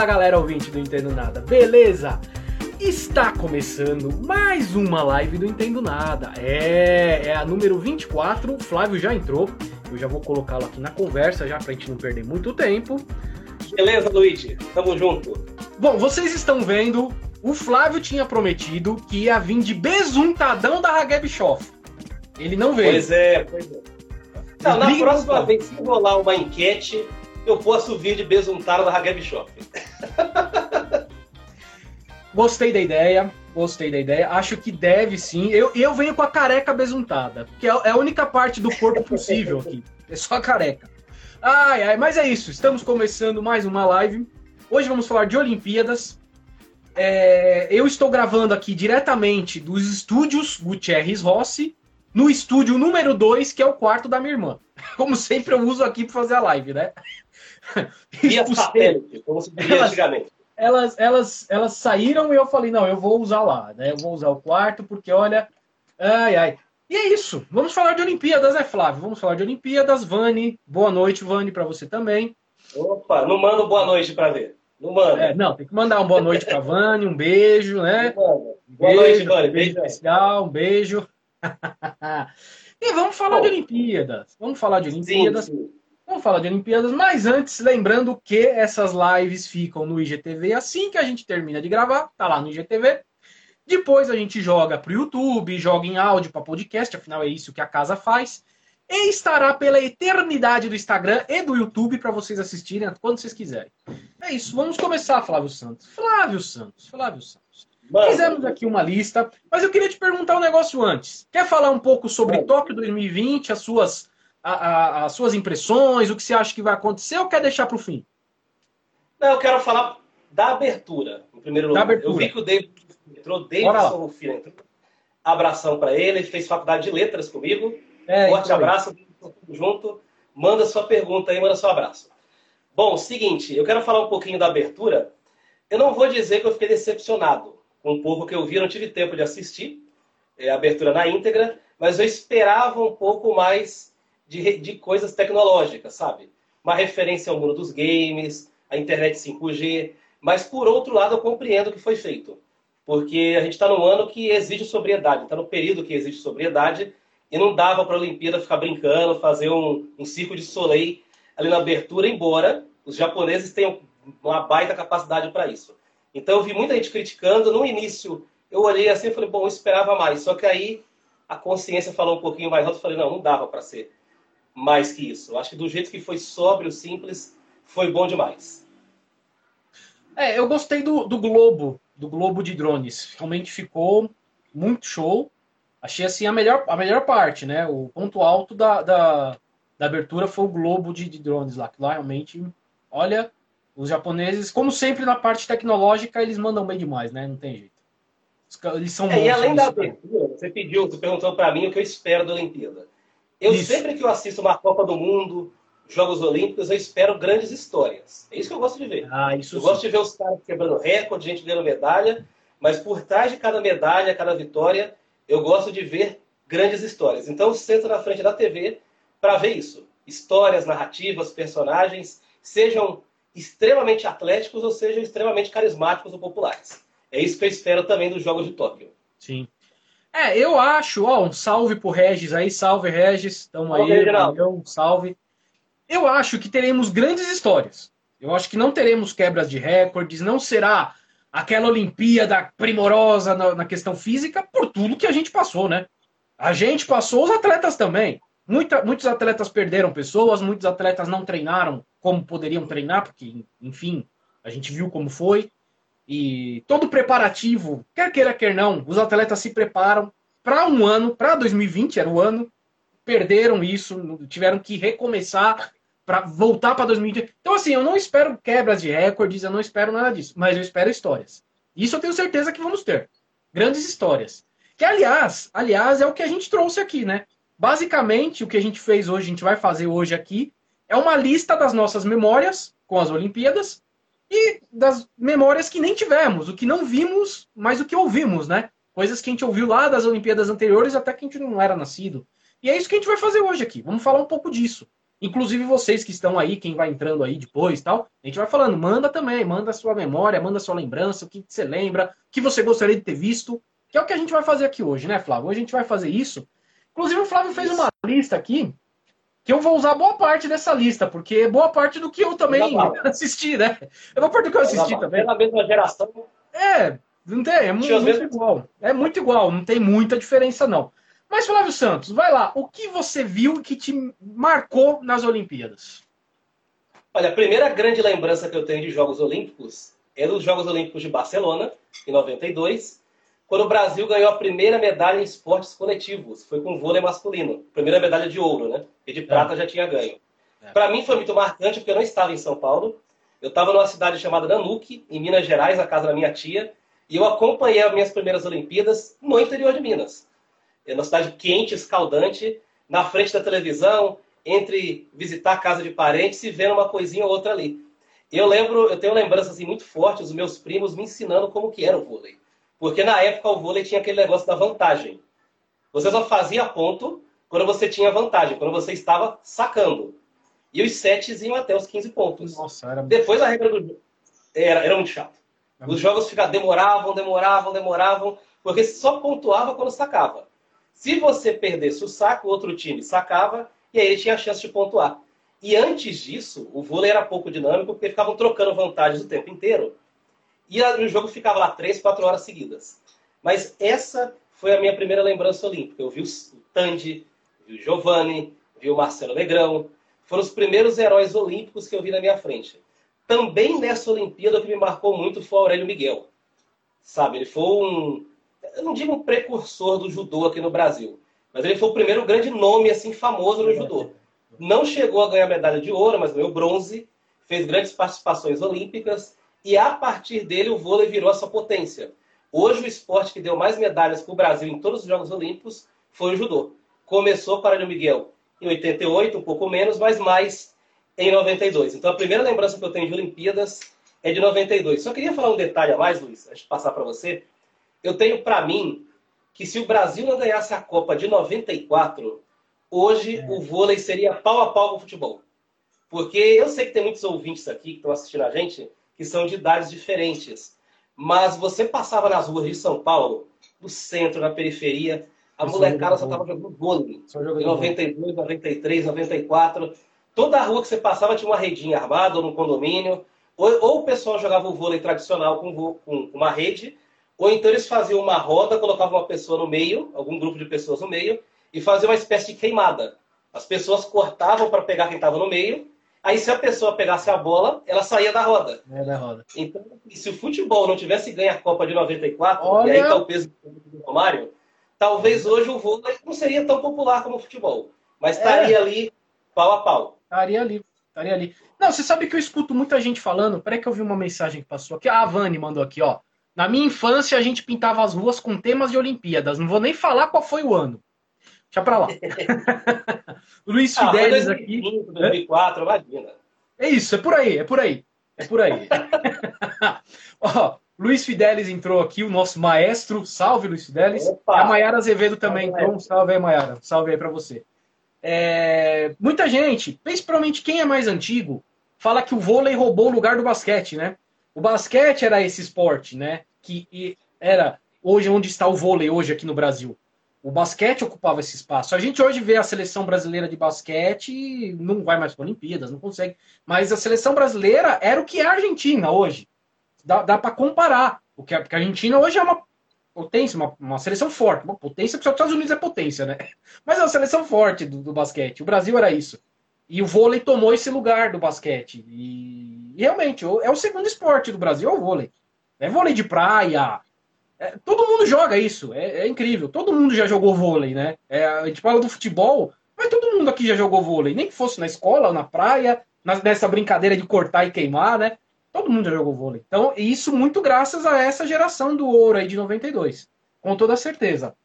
Fala galera ouvinte do Entendo Nada, beleza? Está começando mais uma live do Entendo Nada. É, é a número 24. O Flávio já entrou. Eu já vou colocá-lo aqui na conversa já pra gente não perder muito tempo. Beleza, Luigi. Tamo junto. Bom, vocês estão vendo, o Flávio tinha prometido que ia vir de besuntadão da Hageb Schoff. Ele não veio. Pois é, pois é. Não, na próxima vez, se rolar uma enquete, eu posso vir de besuntado da Hageb Shop. Gostei da ideia, gostei da ideia. Acho que deve sim. Eu, eu venho com a careca besuntada, que é, é a única parte do corpo possível aqui. É só a careca. Ai, ai, mas é isso. Estamos começando mais uma live. Hoje vamos falar de Olimpíadas. É, eu estou gravando aqui diretamente dos estúdios Gutierrez Rossi, no estúdio número 2, que é o quarto da minha irmã. Como sempre, eu uso aqui para fazer a live, né? Via satélite, como se dizia antigamente. Elas, elas, elas saíram e eu falei, não, eu vou usar lá, né? Eu vou usar o quarto, porque olha. Ai, ai. E é isso. Vamos falar de Olimpíadas, né, Flávio? Vamos falar de Olimpíadas. Vani, boa noite, Vani, para você também. Opa, não manda boa noite para ver. Não manda. É, não, tem que mandar uma boa noite para Vani, um beijo, né? Boa beijo, noite, Vani. Um beijo especial, um beijo. e vamos falar Bom, de Olimpíadas. Vamos falar de Olimpíadas. Sim, sim. Vamos falar de Olimpíadas, mas antes, lembrando que essas lives ficam no IGTV assim que a gente termina de gravar, tá lá no IGTV. Depois a gente joga para o YouTube, joga em áudio para podcast, afinal é isso que a casa faz. E estará pela eternidade do Instagram e do YouTube para vocês assistirem quando vocês quiserem. É isso, vamos começar, Flávio Santos. Flávio Santos, Flávio Santos. Mano. Fizemos aqui uma lista, mas eu queria te perguntar um negócio antes. Quer falar um pouco sobre Mano. Tóquio 2020, as suas a, a, as suas impressões, o que você acha que vai acontecer ou quer deixar para o fim? Não, eu quero falar da abertura, em primeiro lugar. Abertura. Eu vi que o David entrou, Davidson Filho entrou. Abração para ele, ele fez faculdade de letras comigo. É, Forte abraço, junto. Manda sua pergunta aí, manda seu abraço. Bom, seguinte, eu quero falar um pouquinho da abertura. Eu não vou dizer que eu fiquei decepcionado com um pouco que eu vi, eu não tive tempo de assistir é, a abertura na íntegra, mas eu esperava um pouco mais de, de coisas tecnológicas, sabe? Uma referência ao mundo dos games, a internet 5G, mas por outro lado eu compreendo o que foi feito, porque a gente está num ano que exige sobriedade, está no período que exige sobriedade e não dava para a Olimpíada ficar brincando, fazer um, um circo de soleil ali na abertura, embora os japoneses tenham uma baita capacidade para isso. Então eu vi muita gente criticando. No início eu olhei assim e falei, bom, eu esperava mais. Só que aí a consciência falou um pouquinho mais alto e falei, não, não dava para ser mais que isso. Acho que do jeito que foi sóbrio, simples, foi bom demais. É, eu gostei do, do Globo, do Globo de drones. Realmente ficou muito show. Achei assim a melhor, a melhor parte, né? O ponto alto da, da, da abertura foi o Globo de, de drones lá, que lá realmente, olha, os japoneses, como sempre na parte tecnológica, eles mandam bem demais, né? Não tem jeito. Eles são é, e além da abertura, você pediu, você perguntou para mim o que eu espero da Olimpíada. Eu isso. sempre que eu assisto uma Copa do Mundo, Jogos Olímpicos, eu espero grandes histórias. É isso que eu gosto de ver. Ah, isso eu sim. gosto de ver os caras quebrando recorde, gente ganhando medalha, mas por trás de cada medalha, cada vitória, eu gosto de ver grandes histórias. Então eu sento na frente da TV para ver isso. Histórias, narrativas, personagens, sejam extremamente atléticos ou sejam extremamente carismáticos ou populares. É isso que eu espero também dos Jogos de Tóquio. Sim. É, eu acho, ó, um salve pro Regis aí, salve Regis, tamo aí, valeu, um salve. Eu acho que teremos grandes histórias. Eu acho que não teremos quebras de recordes, não será aquela Olimpíada primorosa na, na questão física por tudo que a gente passou, né? A gente passou, os atletas também. Muita, muitos atletas perderam pessoas, muitos atletas não treinaram como poderiam treinar, porque, enfim, a gente viu como foi. E todo preparativo, quer queira, quer não, os atletas se preparam para um ano, para 2020 era o ano, perderam isso, tiveram que recomeçar para voltar para 2020. Então, assim, eu não espero quebras de recordes, eu não espero nada disso, mas eu espero histórias. Isso eu tenho certeza que vamos ter. Grandes histórias. Que, aliás, aliás, é o que a gente trouxe aqui, né? Basicamente, o que a gente fez hoje, a gente vai fazer hoje aqui, é uma lista das nossas memórias com as Olimpíadas e das memórias que nem tivemos, o que não vimos, mas o que ouvimos, né? Coisas que a gente ouviu lá das Olimpíadas anteriores até que a gente não era nascido. E é isso que a gente vai fazer hoje aqui. Vamos falar um pouco disso. Inclusive vocês que estão aí, quem vai entrando aí depois tal, a gente vai falando, manda também, manda a sua memória, manda a sua lembrança, o que você lembra, o que você gostaria de ter visto, que é o que a gente vai fazer aqui hoje, né, Flávio? Hoje a gente vai fazer isso. Inclusive o Flávio fez uma lista aqui, que eu vou usar boa parte dessa lista, porque é boa parte do que eu também assisti, né? É boa parte do que eu assisti também. Pela mesma geração. É, não tem, é muito, muito igual. É muito igual, não tem muita diferença, não. Mas, Flávio Santos, vai lá. O que você viu que te marcou nas Olimpíadas? Olha, a primeira grande lembrança que eu tenho de Jogos Olímpicos é dos Jogos Olímpicos de Barcelona, em 92, quando o Brasil ganhou a primeira medalha em esportes coletivos. Foi com vôlei masculino. Primeira medalha de ouro, né? E de prata é. já tinha ganho. É. Para mim foi muito marcante, porque eu não estava em São Paulo. Eu estava numa cidade chamada Nanuque, em Minas Gerais, na casa da minha tia. E eu acompanhei as minhas primeiras Olimpíadas no interior de Minas. É uma cidade quente, escaldante, na frente da televisão, entre visitar a casa de parentes e vendo uma coisinha ou outra ali. Eu lembro, eu tenho lembranças assim, muito fortes dos meus primos me ensinando como que era o vôlei. Porque na época o vôlei tinha aquele negócio da vantagem. Você só fazia ponto quando você tinha vantagem, quando você estava sacando. E os sets iam até os 15 pontos. Nossa, era... Depois a regra do era, era muito chato. Os jogos ficavam, demoravam, demoravam, demoravam, porque só pontuava quando sacava. Se você perdesse o saco, o outro time sacava e aí ele tinha a chance de pontuar. E antes disso, o vôlei era pouco dinâmico porque ficavam trocando vantagens o tempo inteiro. E o jogo ficava lá três, quatro horas seguidas. Mas essa foi a minha primeira lembrança olímpica. Eu vi o Tandy, vi o Giovanni, vi o Marcelo Negrão. Foram os primeiros heróis olímpicos que eu vi na minha frente. Também nessa Olimpíada o que me marcou muito foi o Aurélio Miguel. Sabe, ele foi um, eu não digo um precursor do judô aqui no Brasil, mas ele foi o primeiro grande nome assim famoso no judô. Não chegou a ganhar medalha de ouro, mas ganhou bronze, fez grandes participações olímpicas e a partir dele o vôlei virou essa potência. Hoje o esporte que deu mais medalhas para o Brasil em todos os Jogos Olímpicos foi o judô. Começou para o Miguel em 88, um pouco menos, mas mais em 92. Então a primeira lembrança que eu tenho de Olimpíadas é de 92. Só queria falar um detalhe a mais, Luiz, antes de passar para você. Eu tenho para mim que se o Brasil não ganhasse a Copa de 94, hoje é. o vôlei seria pau a pau com o futebol. Porque eu sei que tem muitos ouvintes aqui que estão assistindo a gente que são de idades diferentes. Mas você passava nas ruas de São Paulo, no centro, na periferia, a eu molecada só estava jogando vôlei. Em 92, 93, 94. Toda a rua que você passava tinha uma redinha armada ou no condomínio. Ou, ou o pessoal jogava o vôlei tradicional com, com uma rede, ou então eles faziam uma roda, colocavam uma pessoa no meio, algum grupo de pessoas no meio, e faziam uma espécie de queimada. As pessoas cortavam para pegar quem estava no meio, aí se a pessoa pegasse a bola, ela saía da roda. É da roda. Então, se o futebol não tivesse ganho a Copa de 94, Olha... e aí está o peso do Romário, talvez hoje o vôlei não seria tão popular como o futebol. Mas é. estaria é. ali pau a pau. Estaria ali, estaria ali. Não, você sabe que eu escuto muita gente falando. Peraí que eu vi uma mensagem que passou aqui. A Vani mandou aqui, ó. Na minha infância, a gente pintava as ruas com temas de Olimpíadas. Não vou nem falar qual foi o ano. Deixa pra lá. Luiz ah, Fidelis ah, 2005, aqui. 2004, imagina. É isso, é por aí, é por aí. É por aí. Ó, Luiz Fidelis entrou aqui, o nosso maestro. Salve, Luiz Fidelis. Opa. E a Maiara Azevedo também entrou. salve aí, Maiara. Salve aí para você. É... Muita gente, principalmente quem é mais antigo, fala que o vôlei roubou o lugar do basquete, né? O basquete era esse esporte, né? Que era hoje onde está o vôlei hoje aqui no Brasil. O basquete ocupava esse espaço. A gente hoje vê a seleção brasileira de basquete não vai mais para Olimpíadas, não consegue. Mas a seleção brasileira era o que é a Argentina hoje. Dá, dá para comparar. Porque a, porque a Argentina hoje é uma potência, uma, uma seleção forte. Uma potência que só os Estados Unidos é potência, né? Mas é uma seleção forte do, do basquete. O Brasil era isso. E o vôlei tomou esse lugar do basquete. E, e realmente, é o segundo esporte do Brasil, é o vôlei. É vôlei de praia. É, todo mundo joga isso. É, é, incrível. Todo mundo já jogou vôlei, né? É, a gente fala do futebol, mas todo mundo aqui já jogou vôlei. Nem que fosse na escola ou na praia, nessa brincadeira de cortar e queimar, né? Todo mundo já jogou vôlei. Então, isso muito graças a essa geração do ouro aí de 92. Com toda certeza.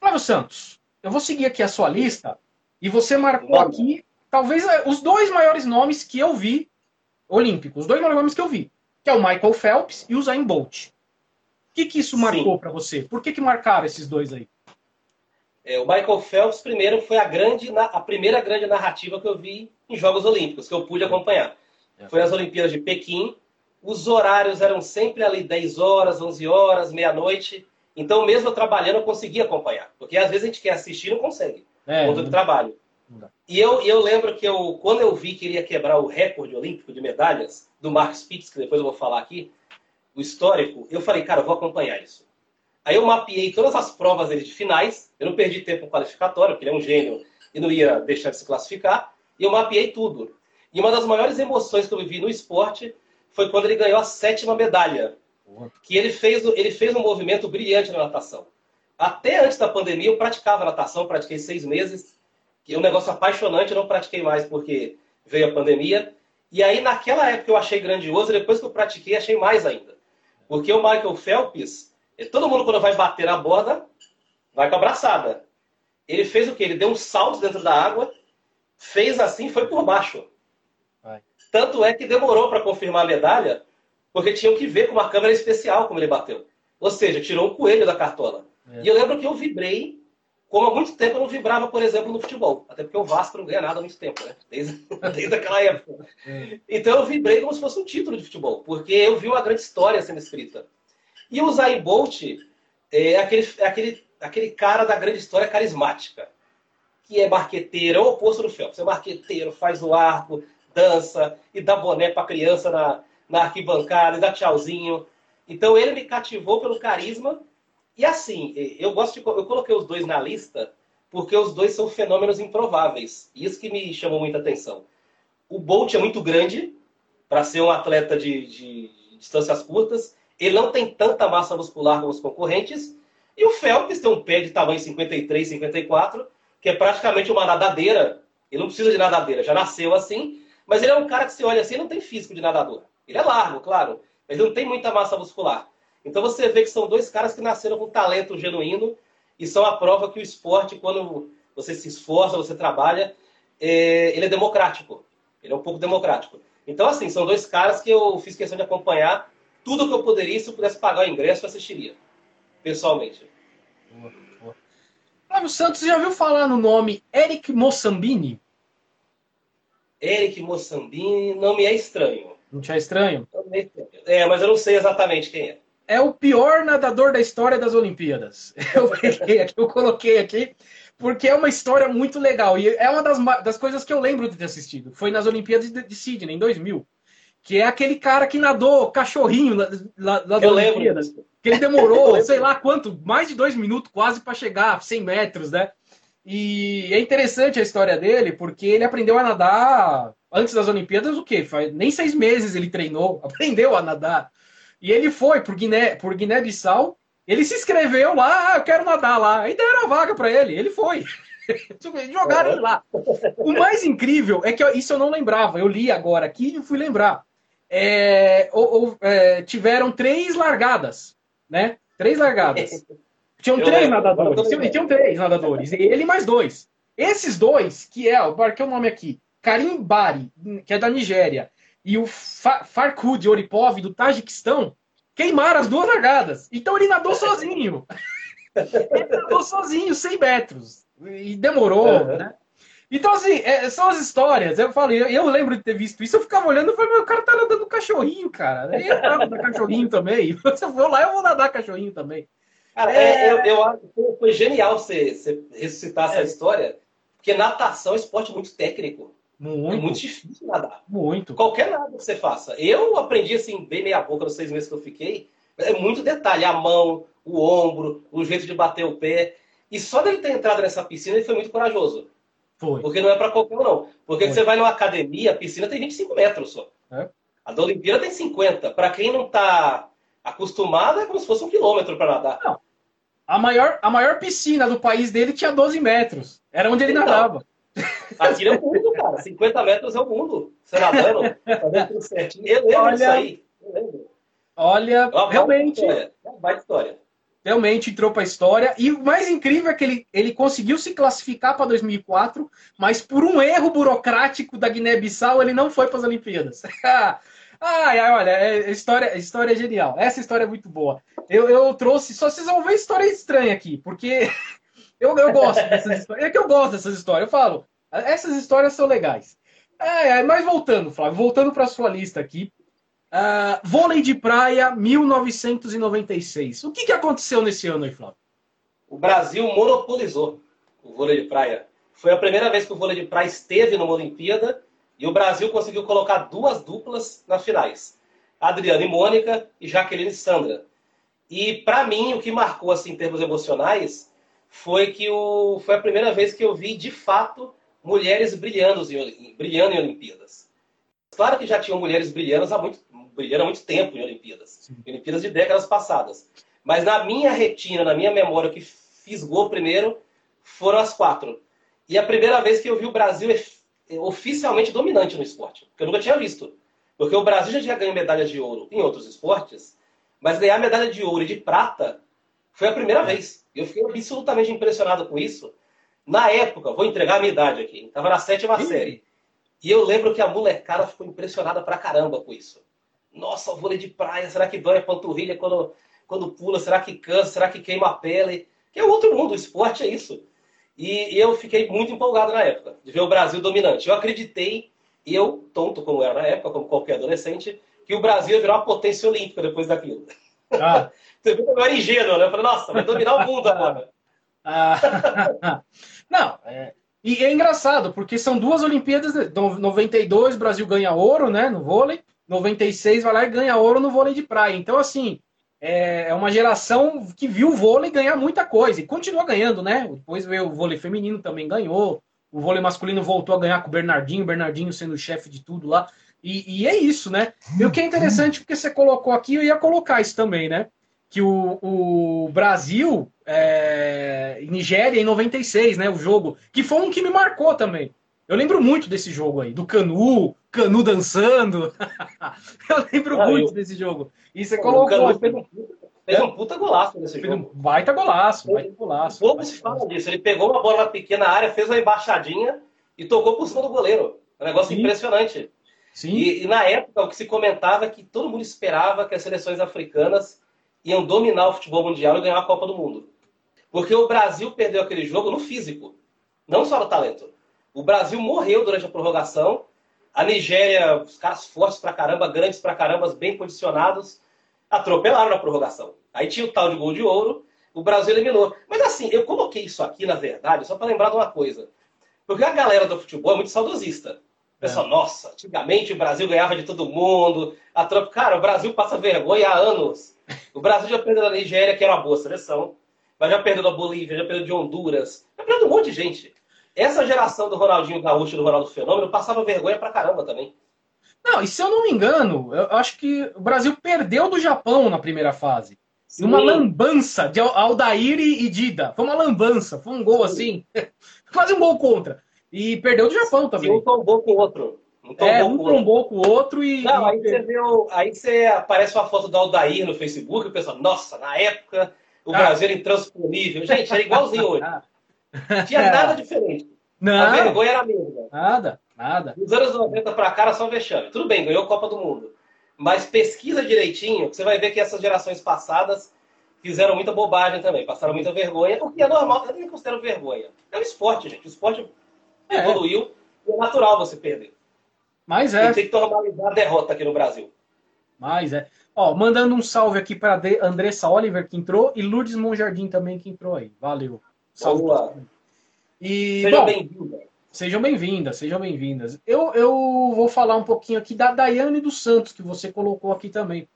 Flávio Santos, eu vou seguir aqui a sua lista e você marcou aqui, talvez, é, os dois maiores nomes que eu vi olímpicos. Os dois maiores nomes que eu vi. Que é o Michael Phelps e o Zayn Bolt. O que, que isso marcou para você? Por que, que marcaram esses dois aí? É, o Michael Phelps, primeiro, foi a, grande, a primeira grande narrativa que eu vi em Jogos Olímpicos, que eu pude acompanhar. É. Foi nas Olimpíadas de Pequim. Os horários eram sempre ali 10 horas, 11 horas, meia-noite. Então, mesmo eu trabalhando, eu conseguia acompanhar. Porque às vezes a gente quer assistir e não consegue. É, por do trabalho. E eu, eu lembro que eu, quando eu vi que ele ia quebrar o recorde olímpico de medalhas do Mark Spitz, que depois eu vou falar aqui, o histórico, eu falei, cara, eu vou acompanhar isso. Aí eu mapeei todas as provas dele de finais, eu não perdi tempo qualificatório, porque ele é um gênio e não ia deixar de se classificar, e eu mapeei tudo. E uma das maiores emoções que eu vivi no esporte foi quando ele ganhou a sétima medalha, que ele fez, ele fez um movimento brilhante na natação. Até antes da pandemia eu praticava natação, pratiquei seis meses, que é um negócio apaixonante, eu não pratiquei mais porque veio a pandemia. E aí naquela época eu achei grandioso, depois que eu pratiquei achei mais ainda. Porque o Michael Phelps, todo mundo quando vai bater na borda, vai com a braçada. Ele fez o quê? Ele deu um salto dentro da água, fez assim foi por baixo. Tanto é que demorou para confirmar a medalha, porque tinham que ver com uma câmera especial como ele bateu. Ou seja, tirou um coelho da cartola. É. E eu lembro que eu vibrei, como há muito tempo eu não vibrava, por exemplo, no futebol. Até porque o Vasco não ganha nada há muito tempo, né? Desde, desde aquela época. É. Então eu vibrei como se fosse um título de futebol, porque eu vi uma grande história sendo escrita. E o Zayn Bolt é aquele, é aquele, aquele cara da grande história carismática, que é marqueteiro, é o oposto do Phelps. É marqueteiro, faz o arco, dança e dá boné para criança na, na arquibancada e dá tchauzinho. Então ele me cativou pelo carisma e assim, eu gosto de. Eu coloquei os dois na lista porque os dois são fenômenos improváveis. Isso que me chamou muita atenção. O Bolt é muito grande para ser um atleta de, de, de, distâncias curtas. Ele não tem tanta massa muscular como os concorrentes. E o Phelps tem um pé de tamanho 53, 54, que é praticamente uma nadadeira. Ele não precisa de nadadeira, já nasceu assim. Mas ele é um cara que se olha assim não tem físico de nadador. Ele é largo, claro, mas não tem muita massa muscular. Então você vê que são dois caras que nasceram com talento genuíno e são a prova que o esporte, quando você se esforça, você trabalha, é, ele é democrático. Ele é um pouco democrático. Então, assim, são dois caras que eu fiz questão de acompanhar. Tudo que eu poderia, se eu pudesse pagar o ingresso, eu assistiria. Pessoalmente. Flávio Santos, já ouviu falar no nome Eric Moçambini? Eric Moçambini não me é estranho. Não te é estranho? É, mas eu não sei exatamente quem é é o pior nadador da história das Olimpíadas. Eu peguei aqui, eu coloquei aqui, porque é uma história muito legal. E é uma das, das coisas que eu lembro de ter assistido. Foi nas Olimpíadas de, de Sydney, em 2000. Que é aquele cara que nadou cachorrinho nas, nas eu Olimpíadas. Lembro. Que ele demorou, sei lá quanto, mais de dois minutos quase para chegar a 100 metros, né? E é interessante a história dele, porque ele aprendeu a nadar antes das Olimpíadas, o quê? Nem seis meses ele treinou, aprendeu a nadar. E ele foi por Guiné, por Guiné-Bissau. Ele se inscreveu lá, ah, eu quero nadar lá. Aí deram a vaga para ele. Ele foi. Jogaram ele lá. O mais incrível é que isso eu não lembrava. Eu li agora aqui e fui lembrar. É, ou, ou, é, tiveram três largadas, né? Três largadas. Tinham eu três nadadores. Tinham, tinham três nadadores. Ele mais dois. Esses dois, que é, eu marquei o nome aqui, Karim Bari, que é da Nigéria, e o Fa Farkud Oripov, do Tajiquistão, queimaram as duas largadas. Então ele nadou sozinho. ele nadou sozinho, 100 metros. E demorou, uhum. né? Então, assim, é, são as histórias. Eu falei, eu, eu, lembro de ter visto isso, eu ficava olhando e falei, meu, o cara tá nadando cachorrinho, cara. Eu nadar cachorrinho também. Se eu for lá, eu vou nadar cachorrinho também. Cara, é... eu, eu acho que foi genial você, você ressuscitar essa é. história, porque natação é um esporte muito técnico. Muito. É muito difícil nadar. Muito. Qualquer nada que você faça. Eu aprendi assim, bem meia boca nos seis meses que eu fiquei. É muito detalhe. A mão, o ombro, o jeito de bater o pé. E só dele ter entrado nessa piscina, ele foi muito corajoso. Foi. Porque não é para qualquer um, não. Porque você vai numa academia, a piscina tem 25 metros só. É. A da Olimpíada tem 50. Para quem não está acostumado, é como se fosse um quilômetro para nadar. Não. A maior, a maior piscina do país dele tinha 12 metros. Era onde ele então, nadava. É o mundo, cara. 50 metros é o mundo. Você nadando, fazendo tudo certinho. Eu lembro olha, disso aí. Eu lembro. Olha, é realmente. É uma história. Realmente entrou para a história. E o mais incrível é que ele, ele conseguiu se classificar para 2004, mas por um erro burocrático da Guiné-Bissau, ele não foi para as Olimpíadas. ai, ai, olha, é, história, história é genial. Essa história é muito boa. Eu, eu trouxe, só vocês vão ver história estranha aqui, porque Eu, eu gosto dessas histórias. É que eu gosto dessas histórias. Eu falo, essas histórias são legais. É, mas voltando, Flávio, voltando para sua lista aqui. Uh, vôlei de praia 1996. O que, que aconteceu nesse ano aí, Flávio? O Brasil monopolizou o vôlei de praia. Foi a primeira vez que o vôlei de praia esteve numa Olimpíada e o Brasil conseguiu colocar duas duplas nas finais. Adriana e Mônica e Jaqueline e Sandra. E para mim, o que marcou assim, em termos emocionais foi que o, foi a primeira vez que eu vi, de fato, mulheres brilhando em, brilhando em Olimpíadas. Claro que já tinham mulheres brilhando há muito, brilhando há muito tempo em Olimpíadas. Sim. Olimpíadas de décadas passadas. Mas na minha retina, na minha memória, o que fisgou primeiro foram as quatro. E a primeira vez que eu vi o Brasil oficialmente dominante no esporte. Que eu nunca tinha visto. Porque o Brasil já tinha ganho medalhas de ouro em outros esportes, mas ganhar medalha de ouro e de prata foi a primeira vez. Eu fiquei absolutamente impressionado com isso. Na época, vou entregar a minha idade aqui, estava na sétima Sim. série. E eu lembro que a molecada ficou impressionada pra caramba com isso. Nossa, o vôlei de praia, será que dói a panturrilha quando, quando pula? Será que cansa? Será que queima a pele? Que é outro mundo, o esporte é isso. E eu fiquei muito empolgado na época, de ver o Brasil dominante. Eu acreditei, eu, tonto como era na época, como qualquer adolescente, que o Brasil ia virar uma potência olímpica depois daquilo. Ah. Você viu que eu era ingênuo, né? Eu falei, nossa, vai dominar o mundo agora. Ah. Não, é... E é engraçado, porque são duas Olimpíadas, 92 o Brasil ganha ouro, né, no vôlei, 96 vai lá e ganha ouro no vôlei de praia. Então, assim, é, é uma geração que viu o vôlei ganhar muita coisa e continua ganhando, né? Depois veio o vôlei feminino também ganhou, o vôlei masculino voltou a ganhar com o Bernardinho, Bernardinho sendo o chefe de tudo lá. E, e, é isso, né? E o que é interessante, porque você colocou aqui, eu ia colocar isso também, né? Que o, o Brasil, é, Nigéria em 96, né? O jogo, que foi um que me marcou também. Eu lembro muito desse jogo aí, do Canu, Canu dançando. eu lembro ah, muito eu... desse jogo. E você Pô, colocou. O fez, um, fez um puta golaço nesse fez jogo. Um baita golaço, baita golaço. Pouco se fala disso. Ele pegou uma bola na pequena área, fez uma embaixadinha e tocou por cima do goleiro. Um negócio Sim. impressionante. E, e, na época o que se comentava é que todo mundo esperava que as seleções africanas iam dominar o futebol mundial e ganhar a Copa do Mundo. Porque o Brasil perdeu aquele jogo no físico, não só no talento. O Brasil morreu durante a prorrogação. A Nigéria, os caras fortes pra caramba, grandes pra caramba, bem posicionados, atropelaram na prorrogação. Aí tinha o tal de gol de ouro, o Brasil eliminou. Mas assim, eu coloquei isso aqui, na verdade, só para lembrar de uma coisa. Porque a galera do futebol é muito saudosista. Pessoal, é. nossa, antigamente o Brasil ganhava de todo mundo. A tropa, cara, o Brasil passa vergonha há anos. O Brasil já perdeu da Nigéria, que era uma boa seleção. Mas já perdeu da Bolívia, já perdeu de Honduras. Já perdeu um monte de gente. Essa geração do Ronaldinho Gaúcho e do Ronaldo Fenômeno passava vergonha pra caramba também. Não, e se eu não me engano, eu acho que o Brasil perdeu do Japão na primeira fase. Sim. Uma lambança de Aldair e Dida. Foi uma lambança, foi um gol assim. Quase um gol contra. E perdeu do Japão também. um tombou com o outro. Um tombou é, um com tombou com o outro e. Não, aí você vê aí você aparece uma foto do Aldair no Facebook e o pessoal, nossa, na época o ah. Brasil era intransponível. Gente, era igualzinho hoje. Tinha é. nada diferente. Não. A vergonha era a mesma. Nada, nada. Dos anos 90 para cá era só vexame. Tudo bem, ganhou a Copa do Mundo. Mas pesquisa direitinho, você vai ver que essas gerações passadas fizeram muita bobagem também, passaram muita vergonha, o que é normal, eu nem considero vergonha. É um esporte, gente. O esporte é. evoluiu e é natural você perder. Mas é. tem que normalizar a derrota aqui no Brasil. Mas é. Ó, mandando um salve aqui para Andressa Oliver, que entrou, e Lourdes Monjardim também, que entrou aí. Valeu. Salve. E, sejam bem-vindas. Sejam bem-vindas, sejam bem-vindas. Eu, eu vou falar um pouquinho aqui da Daiane dos Santos, que você colocou aqui também.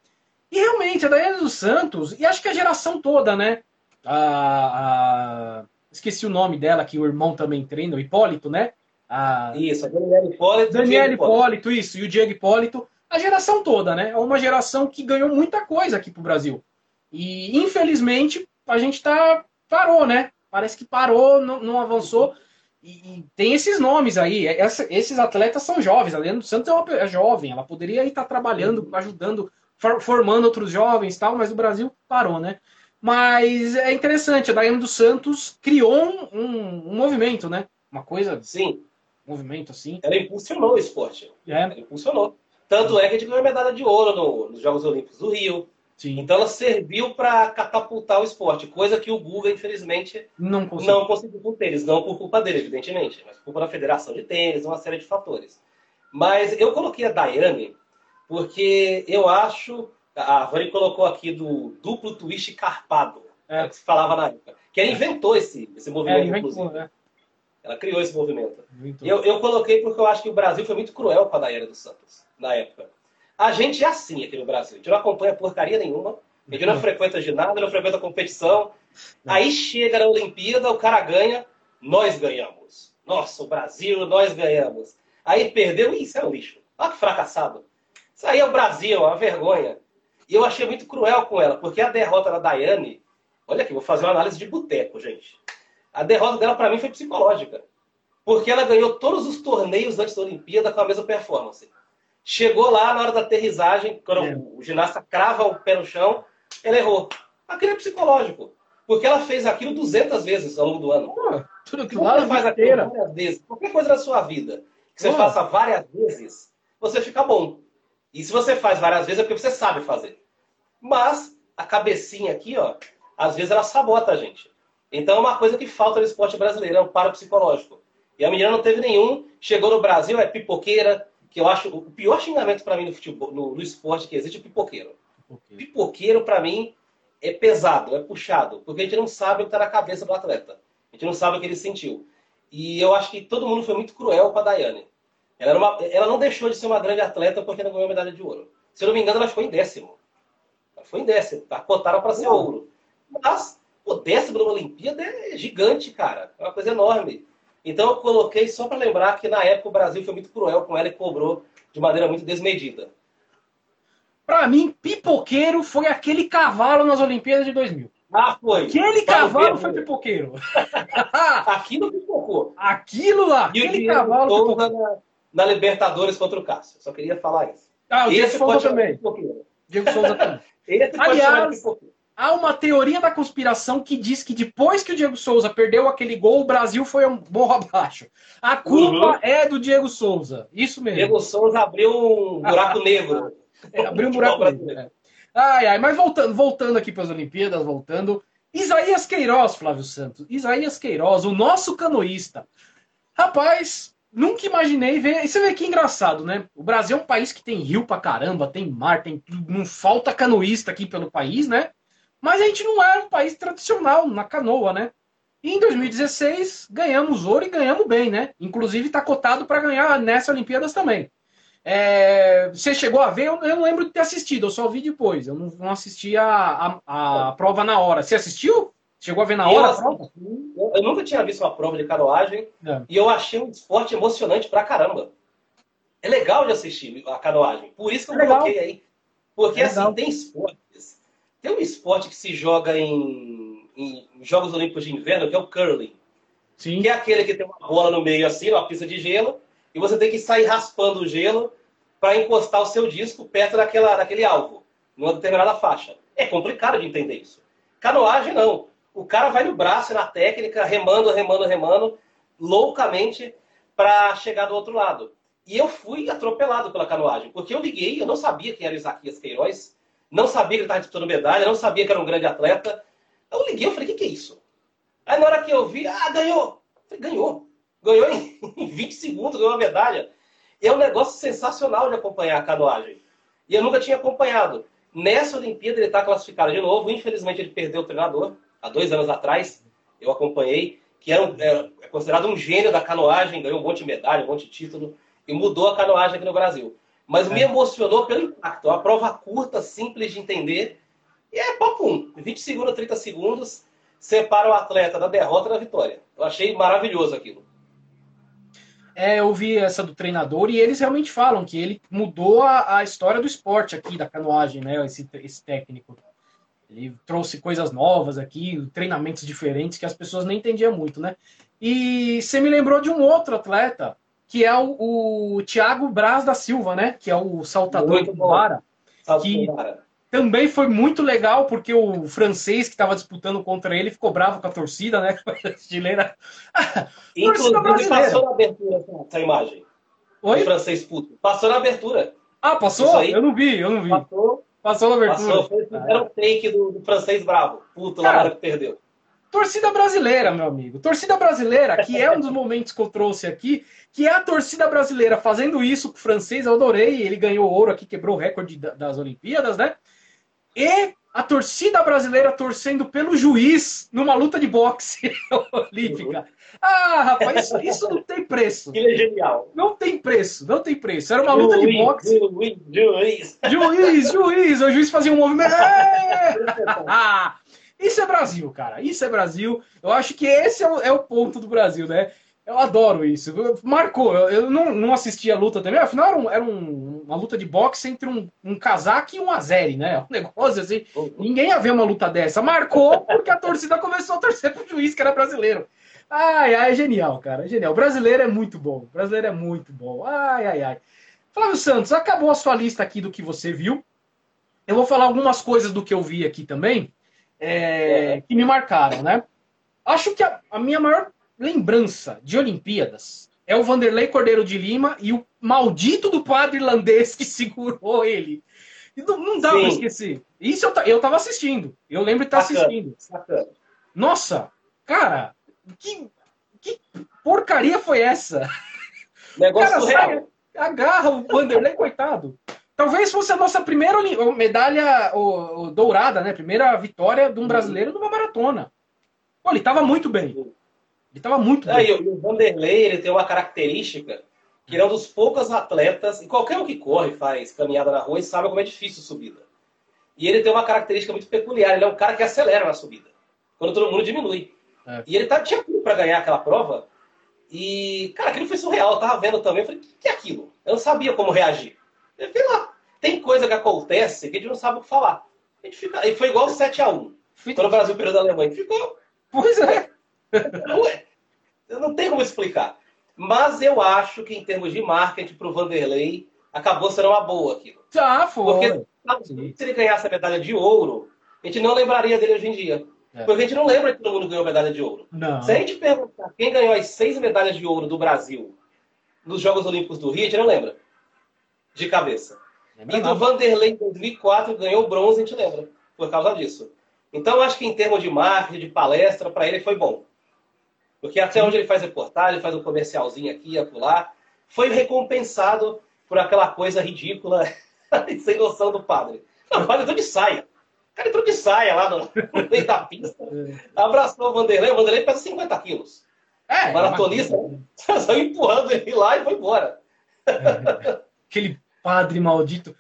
E realmente, a Daiane dos Santos, e acho que a geração toda, né? A, a... Esqueci o nome dela, que o irmão também treina, o Hipólito, né? A... Isso, a Daniela Hipólito. Daniela Hipólito, isso, e o Diego Hipólito. A geração toda, né? É uma geração que ganhou muita coisa aqui pro Brasil. E, infelizmente, a gente tá parou, né? parece que parou, não, não avançou. E, e, tem esses nomes aí. Essa, esses atletas são jovens. A Leandro Santos é, uma, é jovem. Ela poderia estar trabalhando, uhum. ajudando, for, formando outros jovens tal, mas o Brasil parou, né? Mas é interessante. A Daiane dos Santos criou um, um, um, movimento, né? Uma coisa. Sim. Um movimento assim. Ela impulsionou o esporte. É. Ela impulsionou. Tanto é que a gente ganhou medalha de ouro no, nos Jogos Olímpicos do Rio. Sim. Então ela serviu para catapultar o esporte, coisa que o Guga, infelizmente, não conseguiu. não conseguiu com tênis. Não por culpa dele, evidentemente, mas por culpa da federação de tênis, uma série de fatores. Mas eu coloquei a Daiane porque eu acho. A Vani colocou aqui do duplo twist carpado, é. que se falava na época. Que ela inventou esse, esse movimento, é, inventou, inclusive. Né? Ela criou esse movimento. Eu, eu coloquei porque eu acho que o Brasil foi muito cruel com a Daiane dos Santos, na época. A gente é assim aqui no Brasil. A gente não acompanha porcaria nenhuma. A gente não uhum. frequenta ginásio, não frequenta competição. Aí chega na Olimpíada, o cara ganha, nós ganhamos. Nossa, o Brasil, nós ganhamos. Aí perdeu, isso é um lixo. Olha que fracassado. Isso aí é o Brasil, é uma vergonha. E eu achei muito cruel com ela, porque a derrota da Daiane, olha aqui, vou fazer uma análise de boteco, gente. A derrota dela para mim foi psicológica. Porque ela ganhou todos os torneios antes da Olimpíada com a mesma performance. Chegou lá na hora da aterrissagem, quando é. o ginasta crava o pé no chão, ela errou. Aquilo é psicológico. Porque ela fez aquilo 200 vezes ao longo do ano. Pô, tudo que você faz aquilo várias vezes, qualquer coisa na sua vida que você Pô. faça várias vezes, você fica bom. E se você faz várias vezes é porque você sabe fazer. Mas a cabecinha aqui, ó, às vezes ela sabota a gente. Então é uma coisa que falta no esporte brasileiro, é um para psicológico. E a menina não teve nenhum, chegou no Brasil, é pipoqueira, que eu acho o pior xingamento para mim no futebol, no, no, esporte que existe é pipoqueiro. Pipoqueiro, pipoqueiro para mim é pesado, é puxado, porque a gente não sabe o que está na cabeça do atleta. A gente não sabe o que ele sentiu. E eu acho que todo mundo foi muito cruel com a Daiane. Ela, uma, ela não deixou de ser uma grande atleta porque não ganhou medalha de ouro. Se eu não me engano, ela ficou em décimo. Ela foi em décimo. Tá? Cotaram para ser ouro. Mas o décimo numa Olimpíada é gigante, cara. É uma coisa enorme. Então eu coloquei só para lembrar que na época o Brasil foi muito cruel com ela e cobrou de maneira muito desmedida. Para mim, pipoqueiro foi aquele cavalo nas Olimpíadas de 2000. Ah, foi. Aquele cavalo foi pipoqueiro. Aquilo pipocou. Aquilo lá, e aquele cavalo na, na, Libertadores contra o Cássio. Só queria falar isso. Ah, o Diego Souza também. Diego Souza também. Aliás, há uma teoria da conspiração que diz que depois que o Diego Souza perdeu aquele gol, o Brasil foi um morro abaixo. A culpa uhum. é do Diego Souza. Isso mesmo. Diego Souza abriu um buraco negro. É, abriu um buraco negro. É. Ai, ai, mas voltando, voltando aqui para as Olimpíadas, voltando. Isaías Queiroz, Flávio Santos. Isaías Queiroz, o nosso canoísta. Rapaz, nunca imaginei ver. E você vê que engraçado, né? O Brasil é um país que tem rio pra caramba, tem mar, tem Não falta canoísta aqui pelo país, né? Mas a gente não é um país tradicional na canoa, né? E em 2016 ganhamos ouro e ganhamos bem, né? Inclusive está cotado para ganhar nessa Olimpíadas também. É, você chegou a ver? Eu, não lembro de ter assistido, eu só vi depois. Eu não, não assisti a, a, a, prova na hora. Você assistiu? Chegou a ver na hora? Eu, eu nunca tinha visto uma prova de canoagem é. e eu achei um esporte emocionante pra caramba. É legal de assistir a canoagem. Por isso que eu é coloquei aí. Porque é assim, tem esportes tem um esporte que se joga em, em Jogos Olímpicos de Inverno, que é o curling. Sim. Que é aquele que tem uma bola no meio assim, uma pista de gelo, e você tem que sair raspando o gelo para encostar o seu disco perto daquela, daquele alvo, numa determinada faixa. É complicado de entender isso. Canoagem, não. O cara vai no braço, na técnica, remando, remando, remando, loucamente, para chegar do outro lado. E eu fui atropelado pela canoagem, porque eu liguei, eu não sabia quem era o Isaquias Queiroz, não sabia que ele estava disputando medalha, não sabia que era um grande atleta. Eu liguei, eu falei, o que, que é isso? Aí na hora que eu vi, ah, ganhou. falei, ganhou. Ganhou em 20 segundos, ganhou a medalha. E é um negócio sensacional de acompanhar a canoagem. E eu nunca tinha acompanhado. Nessa Olimpíada ele está classificado de novo. Infelizmente ele perdeu o treinador. Há dois anos atrás eu acompanhei, que era, um, era é considerado um gênio da canoagem, ganhou um monte de medalha, um monte de título, e mudou a canoagem aqui no Brasil. Mas é. me emocionou pelo impacto. Uma prova curta, simples de entender. E é papo 20 segundos, 30 segundos, separa o atleta da derrota da vitória. Eu achei maravilhoso aquilo. É, eu vi essa do treinador e eles realmente falam que ele mudou a, a história do esporte aqui, da canoagem, né? Esse, esse técnico. Ele trouxe coisas novas aqui, treinamentos diferentes que as pessoas nem entendiam muito, né? E você me lembrou de um outro atleta que é o, o Thiago Braz da Silva, né? Que é o saltador do Vara. Que também foi muito legal, porque o francês que estava disputando contra ele ficou bravo com a torcida, né? Brasileira. Inclusive, passou na abertura essa imagem. Oi? O francês puto. Passou na abertura. Ah, passou? Eu não vi, eu não vi. Passou. Passou na abertura. Passou, foi o take do, do, francês bravo. Puto, lá na hora que perdeu. Torcida brasileira, meu amigo. Torcida brasileira, que é um dos momentos que eu trouxe aqui, que é a torcida brasileira fazendo isso com o francês, eu adorei. Ele ganhou ouro aqui, quebrou o recorde das Olimpíadas, né? E a torcida brasileira torcendo pelo juiz numa luta de boxe olímpica. Ah, rapaz, isso, isso, não tem preço. Que é genial. Não tem preço, não tem preço. Era uma luta juiz, de boxe. Juiz, juiz. Juiz, juiz. O juiz fazia um movimento. É! Isso é Brasil, cara. Isso é Brasil. Eu acho que esse é o, é o ponto do Brasil, né? Eu adoro isso. Marcou. Eu, eu não, não assisti a luta também. Afinal, era, um, era um, uma luta de boxe entre um, um casaco e um azeri, né? Um negócio assim. Ninguém ia ver uma luta dessa. Marcou porque a torcida começou a torcer pro juiz, que era brasileiro. Ai, ai, é genial, cara. É genial. O brasileiro é muito bom. O brasileiro é muito bom. Ai, ai, ai. Flávio Santos, acabou a sua lista aqui do que você viu. Eu vou falar algumas coisas do que eu vi aqui também é, que me marcaram, né? Acho que a, a, minha maior lembrança de Olimpíadas é o Vanderlei Cordeiro de Lima e o maldito do padre irlandês que segurou ele. Não, não dá para esquecer. Isso eu, eu tava assistindo. Eu lembro de estar assistindo. Nossa, cara, que, que porcaria foi essa? Negócio cara, sai, agarra o Vanderlei, coitado. Talvez fosse a nossa primeira medalha o, o, dourada, né? Primeira vitória de um brasileiro numa maratona. Pô, ele estava muito bem. Ele estava muito é, bem. E o Vanderlei ele tem uma característica que ele é um dos poucos atletas, e qualquer um que corre, faz caminhada na rua, sabe como é difícil subida. E ele tem uma característica muito peculiar, ele é um cara que acelera na subida, quando todo mundo diminui. É. E ele tá, tinha tudo para ganhar aquela prova, e, cara, aquilo foi surreal, eu tava vendo também, eu falei, o que é aquilo? Eu não sabia como reagir. Sei lá. Tem coisa que acontece que a gente não sabe o que falar. A gente fica... E foi igual o 7x1. Quando o Brasil perdeu da Alemanha. Ficou. Pois é. Ué, eu não tenho como explicar. Mas eu acho que em termos de marketing para o Vanderlei, acabou sendo uma boa aquilo. Já foi. Porque se ele ganhasse a medalha de ouro, a gente não lembraria dele hoje em dia. É. Porque a gente não lembra que todo mundo ganhou medalha de ouro. Não. Se a gente perguntar quem ganhou as seis medalhas de ouro do Brasil nos Jogos Olímpicos do Rio, a gente não lembra de cabeça. É e do Vanderlei em 2004 ganhou bronze, a gente lembra, por causa disso. Então, eu acho que em termos de marketing, de palestra, para ele foi bom. Porque até onde ele faz reportagem, faz um comercialzinho aqui e acolá, foi recompensado por aquela coisa ridícula e sem noção do padre. Não, o padre entrou de saia. O cara entrou de saia lá no, no meio da pista, é. abraçou o Vanderlei. O Vanderlei pesa 50 quilos. É, o maratonista saiu empurrando ele lá e foi embora. É. Aquele padre maldito.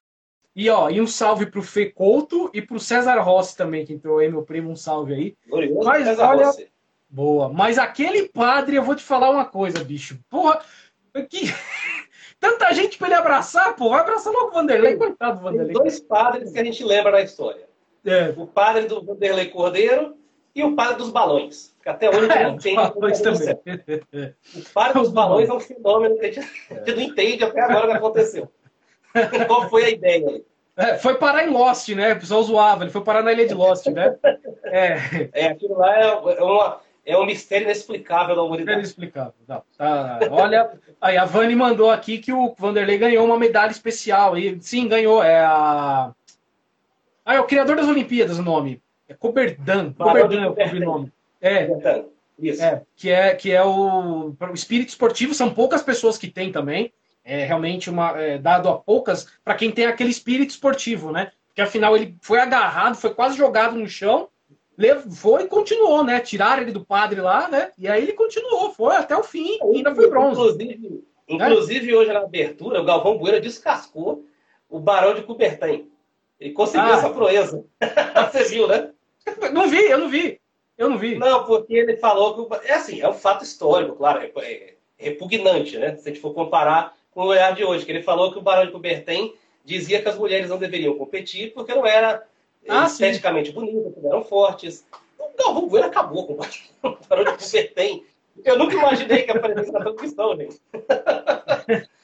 E ó, e um salve pro Fê Couto e pro César Rossi também, que entrou aí, meu primo, um salve aí. Glorioso Mas César olha, Rossi. boa. Mas aquele padre, eu vou te falar uma coisa, bicho. Porra, que tanta gente pra ele abraçar, pô, vai abraçar logo o Vanderlei, coitado do Vanderlei. Tem dois padres que a gente lembra na história. É. O padre do Vanderlei Cordeiro e o padre dos balões. Que até hoje a gente não entende. O padre dos balões é um fenômeno que a gente, a gente não entende até agora o que aconteceu. Qual foi a ideia? É, foi parar em Lost, né? O pessoal zoava, ele foi parar na ilha de Lost, né? É, é aquilo lá é, é, uma, é um mistério inexplicável da humanidade. Inexplicável. Não, tá, olha, aí a Vani mandou aqui que o Vanderlei ganhou uma medalha especial. E, sim, ganhou. É a. Ah, é o criador das Olimpíadas o nome. É Coberdan. Coberdan é o sobrenome. É. Isso. É, que é, que é o, o espírito esportivo, são poucas pessoas que têm também é realmente uma, é, dado a poucas para quem tem aquele espírito esportivo, né? Porque afinal ele foi agarrado, foi quase jogado no chão, levou e continuou, né? Tiraram ele do padre lá, né? E aí ele continuou, foi até o fim, ainda foi bronze. Inclusive, inclusive hoje na abertura, o Galvão Bueno descascou o Barão de Coubertin. Ele conseguiu ah. essa proeza. Você viu, né? Não vi, eu não vi. Eu não vi. Não, porque ele falou que. É assim, é um fato histórico, claro, é, é repugnante, né? Se a gente for comparar com o olhar de hoje, que ele falou que o Barão de Coubertin dizia que as mulheres não deveriam competir porque não era ah, esteticamente bonita, porque eram fortes. O Galvão Bueno acabou com o Barão de Coubertin. Eu nunca imaginei que aparecesse na transmissão, gente.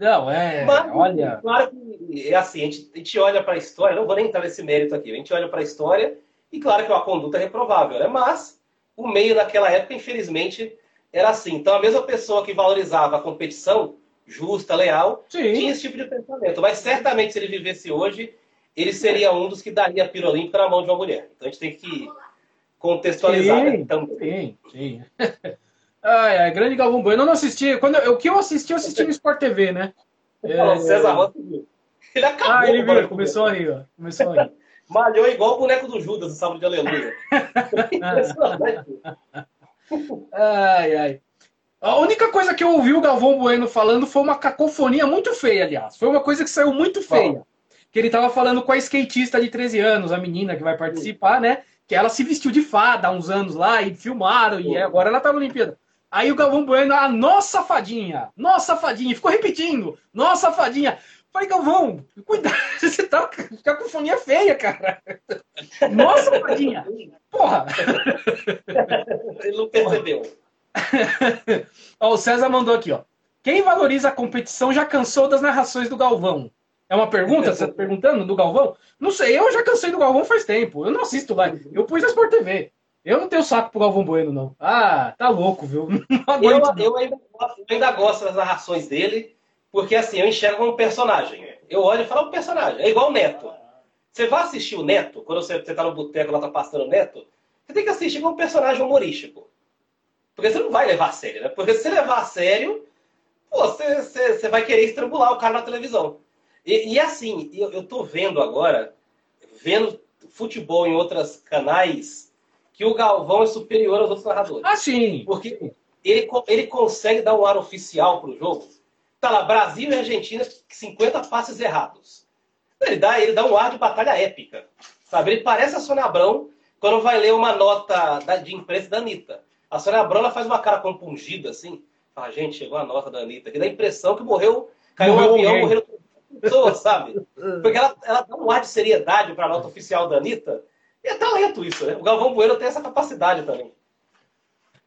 Não, é. Mas, olha. Claro que é assim, a gente, a gente olha para a história, não vou nem entrar nesse mérito aqui, a gente olha para a história e claro que é uma conduta reprovável, né? Mas o meio naquela época, infelizmente, era assim. Então, a mesma pessoa que valorizava a competição justa, leal, Sim. tinha esse tipo de pensamento. Mas certamente, se ele vivesse hoje, ele seria um dos que daria a pira olímpica na mão de uma mulher. Então a gente tem que contextualizar sim, né? também. Sim, sim. ai, ai, grande Galvão Bueno. Eu não assisti. Quando eu, o que eu assisti, eu assisti no Sport TV, né? É, César Rosa viu. Ele acabou. Ah, ele viu, começou a rir, ó. Começou a rir. Malhou igual o boneco do Judas no sábado de aleluia. ai, ai. A única coisa que eu ouvi o Galvão Bueno falando foi uma cacofonia muito feia, aliás. Foi uma coisa que saiu muito feia. Que ele tava falando com a skatista de 13 anos, a menina que vai participar, né? Que ela se vestiu de fada há uns anos lá e filmaram, e agora ela tá na Olimpíada. Aí o Galvão Bueno, a nossa fadinha, nossa fadinha, ficou repetindo, nossa fadinha. Falei, Galvão, cuidado, você tá com cacofonia feia, cara. Nossa, Padinha. Porra. Ele não percebeu. ó, o César mandou aqui, ó. Quem valoriza a competição já cansou das narrações do Galvão? É uma pergunta? Você tá perguntando do Galvão? Não sei, eu já cansei do Galvão faz tempo. Eu não assisto lá. Eu pus na Sport TV. Eu não tenho saco pro Galvão Bueno, não. Ah, tá louco, viu? Eu, eu, ainda, eu ainda gosto das narrações dele porque assim, eu enxergo como um personagem. Eu olho e falo, é um personagem. É igual o Neto. Você vai assistir o Neto, quando você, você tá no boteco lá, tá passando o Neto, você tem que assistir como um personagem humorístico. Porque você não vai levar a sério, né? Porque se você levar a sério, pô, você, você, você vai querer estrangular o cara na televisão. E, e assim, eu, eu tô vendo agora, vendo futebol em outros canais, que o Galvão é superior aos outros narradores. Ah, sim. Porque ele, ele consegue dar um ar oficial pro jogo Tá lá, Brasil e Argentina, 50 passes errados. Ele dá, ele dá um ar de batalha épica. Sabe? Ele parece a Sônia Abrão quando vai ler uma nota de imprensa da Anitta. A Sônia Abrão ela faz uma cara compungida, assim. Fala, gente, chegou a nota da Anitta. Que dá a impressão que morreu, caiu morreu um avião, alguém. pessoas, sabe? Porque ela, ela dá um ar de seriedade para a nota oficial da Anitta. E é talento isso, né? O Galvão Bueno tem essa capacidade também.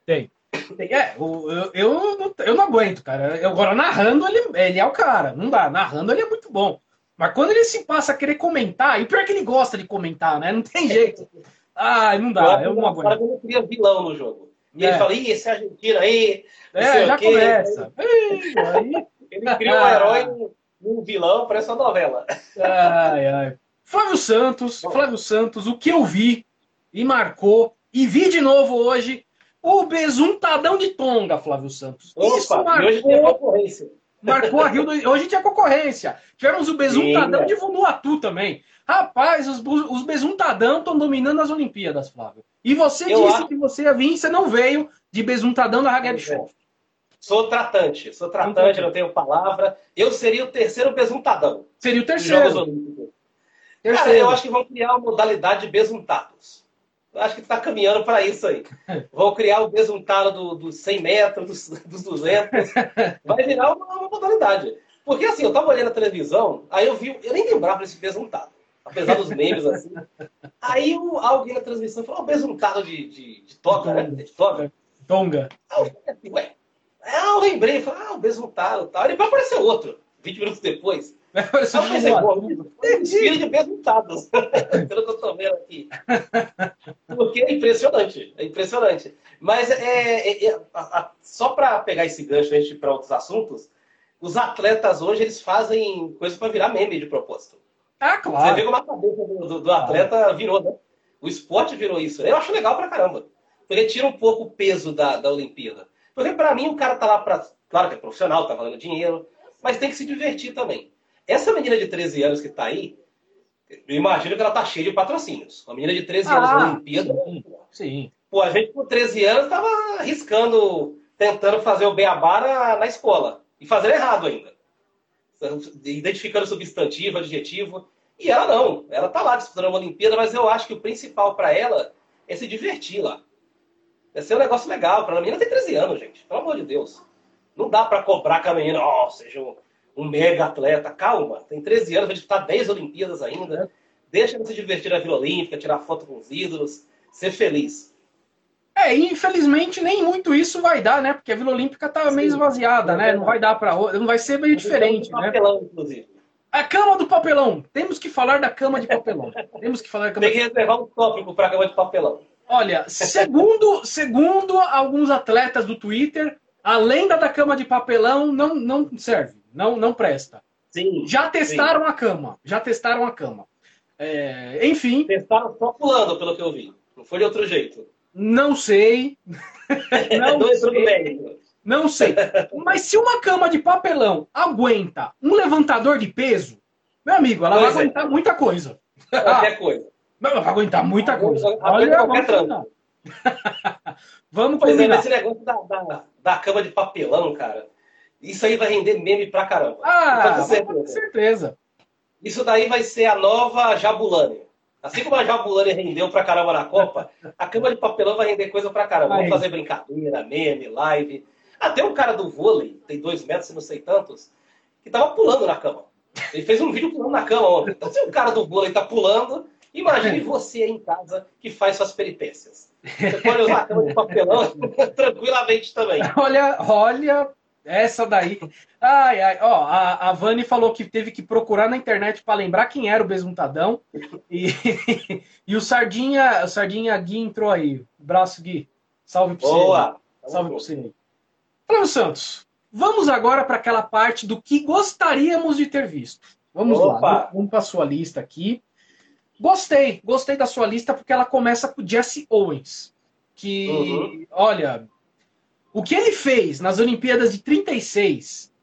Tem. É, eu, eu, eu, não aguento, cara. Eu, agora, narrando, ele, ele é o cara. Não dá. Narrando, ele é muito bom. Mas quando ele se passa a querer comentar, e pior é que ele gosta de comentar, né? Não tem jeito. Ai, não dá. Eu, eu não aguento. Ele cria vilão no jogo. E é. ele fala, ih, esse Argentina aí. É, já começa. aí... Ele cria um herói um vilão, parece uma novela. Ai, ai. Flávio Santos, Flávio Santos, o que eu vi e marcou, e vi de novo hoje, o besuntadão de Tonga, Flávio Santos. Opa, Isso marcou, hoje tem concorrência. Marcou a Rio do... Hoje tinha concorrência. Tivemos o besuntadão Sim, de Vanuatu também. Rapaz, os, os besuntadão estão dominando as Olimpíadas, Flávio. E você Eu disse acho... que você ia vir, você não veio de besuntadão da Hageb Show. Sou tratante, sou tratante, não tenho palavra. Eu seria o terceiro besuntadão. Seria o terceiro. Terceiro. Cara, eu acho que vão criar uma modalidade de besuntados acho que está caminhando para isso aí. Vão criar o besuntado dos do 100 metros, dos, dos 200. Vai virar uma, uma modalidade. Porque assim, eu estava olhando a televisão, aí eu vi, eu nem lembrava desse besuntado. Apesar dos memes, assim. Aí o, alguém na transmissão falou, oh, besuntado de, de, de toga, né? De toga. Tonga. Aí eu falei assim, ué. Aí eu lembrei, falei, ah, o besuntado e tal. Aí depois apareceu outro, 20 minutos depois. Parece um Desfile de resultados. Pelo que eu estou vendo aqui. Porque é impressionante. É impressionante. Mas é, é, é a, a, só para pegar esse gancho antes para outros assuntos, os atletas hoje eles fazem coisa para virar meme de propósito. Ah, claro. Você vê como a cabeça do, do, do atleta virou, né? O esporte virou isso. Eu acho legal pra caramba. Porque tira um pouco o peso da, da Olimpíada. Porque para mim o cara tá lá para. Claro que é profissional, tá valendo dinheiro, mas tem que se divertir também. Essa menina de 13 anos que está aí, eu imagino que ela está cheia de patrocínios. Uma menina de 13 ah, anos na Olimpíada. Sim, sim. Pô, a gente com 13 anos estava arriscando, tentando fazer o beabá na, na escola. E fazer errado ainda. Identificando substantivo, adjetivo. E ela não. Ela está lá disputando uma Olimpíada, mas eu acho que o principal para ela é se divertir lá. É ser um negócio legal. Para a menina tem 13 anos, gente. Pelo amor de Deus. Não dá para cobrar com a menina, ó, oh, seja um um mega atleta. Calma, tem 13 anos, vai disputar 10 Olimpíadas ainda. Deixa ele se divertir na Vila Olímpica, tirar foto com os ídolos, ser feliz. É, infelizmente nem muito isso vai dar, né? Porque a Vila Olímpica tá Sim, meio esvaziada, é né? Não vai dar para não vai ser meio diferente, né? Papelão, inclusive. A cama do papelão. Temos que falar da cama de papelão. Temos que falar da cama Tem que reservar um tópico para a cama de papelão. Olha, segundo, segundo alguns atletas do Twitter, a lenda da cama de papelão não, não serve. Não, não presta. Sim, já testaram sim. a cama. Já testaram a cama. É, enfim. Testaram só pulando, pelo que eu vi. Não foi de outro jeito. Não sei. Não, não sei. Não sei. Mas se uma cama de papelão aguenta um levantador de peso, meu amigo, ela pois vai é. aguentar muita coisa. Qualquer coisa. Vai aguentar muita coisa. Olha, qualquer vamos, vamos pois combinar. É, esse negócio da, da, da, cama de papelão, cara, isso aí vai render meme pra caramba. Ah, com certeza. Isso daí vai ser a nova Jabulani. Assim como a Jabulani rendeu pra caramba na Copa, a cama de papelão vai render coisa pra caramba. Vamos fazer brincadeira, meme, live. Até um cara do vôlei, tem dois metros e não sei tantos, que tava pulando na cama. Ele fez um vídeo pulando na cama ontem. Então, se o cara do vôlei tá pulando, imagine é. você aí em casa que faz suas peripécias. Você pode usar a cama de papelão tranquilamente também. Olha, olha, essa daí. Ai, ai, ó, a, a Vani falou que teve que procurar na internet para lembrar quem era o Besuntadão. E, e o Sardinha, o Sardinha Gui entrou aí. Braço, Gui. Salve pra Boa. você. Salve pra você. Flávio Santos, vamos agora para aquela parte do que gostaríamos de ter visto. Vamos Opa. lá, vamos para a sua lista aqui. Gostei, gostei da sua lista porque ela começa com Jesse Owens. Que, uhum. olha, o que ele fez nas Olimpíadas de 36,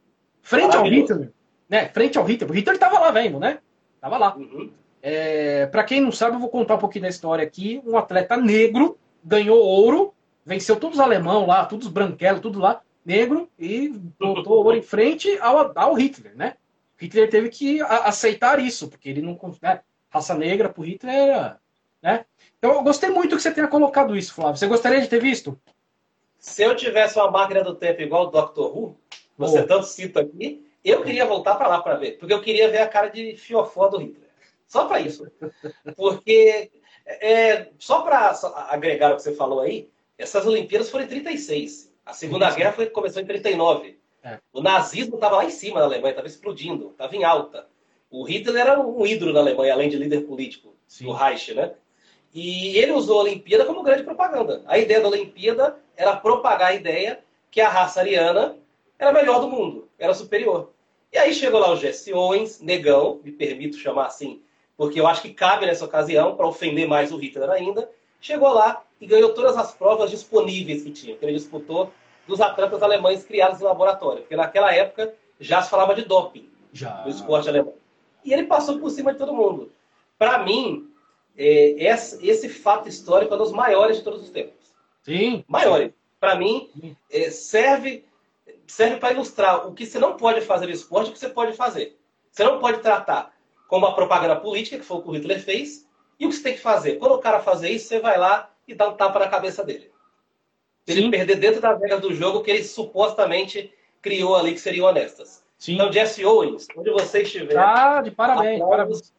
frente ao Hitler, né? Frente ao Hitler. O Hitler estava lá vendo, né? Tava lá. Uhum. É, para quem não sabe, eu vou contar um pouquinho da história aqui. Um atleta negro ganhou ouro, venceu todos os alemão lá, todos os branquelos, tudo lá, negro, e botou ouro em frente ao, ao Hitler, né? Hitler teve que aceitar isso, porque ele não. Né? Raça negra pro Hitler era. Né? Então eu gostei muito que você tenha colocado isso, Flávio. Você gostaria de ter visto? Se eu tivesse uma máquina do tempo igual o Doctor Who, você oh. tanto cita aqui, eu queria voltar para lá para ver, porque eu queria ver a cara de fiofó do Hitler. Só para isso. Porque, é, só para agregar o que você falou aí, essas Olimpíadas foram em 36. A Segunda Guerra foi, começou em 39. É. O nazismo estava lá em cima na Alemanha, estava explodindo, estava em alta. O Hitler era um ídolo na Alemanha, além de líder político Sim. do Reich, né? E ele usou a Olimpíada como grande propaganda. A ideia da Olimpíada era propagar a ideia que a raça ariana era a melhor do mundo, era superior. E aí chegou lá o Jesse Owens, negão, me permito chamar assim, porque eu acho que cabe nessa ocasião, para ofender mais o Hitler ainda, chegou lá e ganhou todas as provas disponíveis que tinha, que ele disputou dos atletas alemães criados em laboratório, porque naquela época já se falava de doping já. no esporte alemão. E ele passou por cima de todo mundo. Para mim, é, esse, esse, fato histórico é um dos maiores de todos os tempos. Sim. Maiores. Para mim, é, serve serve para ilustrar o que você não pode fazer no esporte e o que você pode fazer. Você não pode tratar como uma propaganda política, que foi o que o Hitler fez, e o que você tem que fazer. Quando o cara fazer isso, você vai lá e dá um tapa na cabeça dele. Ele Sim. perder dentro das regras do jogo que ele supostamente criou ali, que seriam honestas. Sim. Então, Jesse Owens, onde você estiver. Ah, de parabéns, parabéns.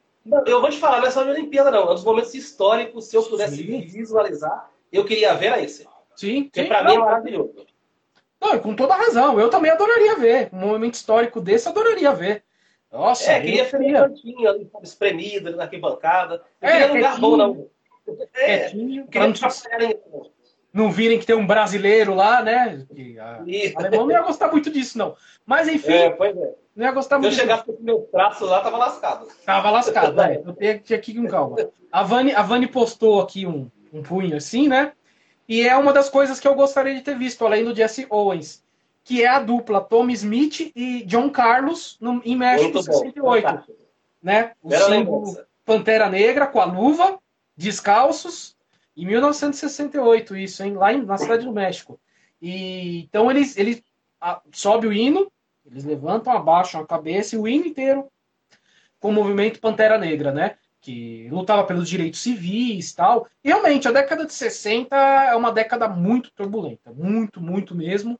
Eu vou te falar, não é só de Olimpíada, não. É um dos momentos históricos, se eu pudesse sim. visualizar, eu queria ver a esse. Sim, Porque para mim é maravilhoso. Não, com toda razão. Eu também adoraria ver. Um momento histórico desse, adoraria ver. Nossa, é, queria ver no cantinho ali, espremido, na arquibancada. Não é, queria lugar bom, não. É, quietinho, queria não, não virem que tem um brasileiro lá, né? Que a, alemão não ia gostar muito disso, não. Mas enfim. É, pois é. Não ia gostar muito. Se eu chegasse com meu traço lá, tava lascado. Tava lascado, é. Eu tinha aqui com calma. A Vani, a Vani postou aqui um, um punho assim, né? E é uma das coisas que eu gostaria de ter visto, além do Jesse Owens, que é a dupla Tommy Smith e John Carlos no, em México Muito 68. Né? O símbolo Pantera Negra com a luva, descalços, em 1968, isso, hein? Lá em, na cidade do México. E, então eles, eles a, sobe o hino, eles levantam, abaixam a cabeça e o hino inteiro com o movimento Pantera Negra, né? Que lutava pelos direitos civis tal. E realmente, a década de 60 é uma década muito turbulenta. Muito, muito mesmo.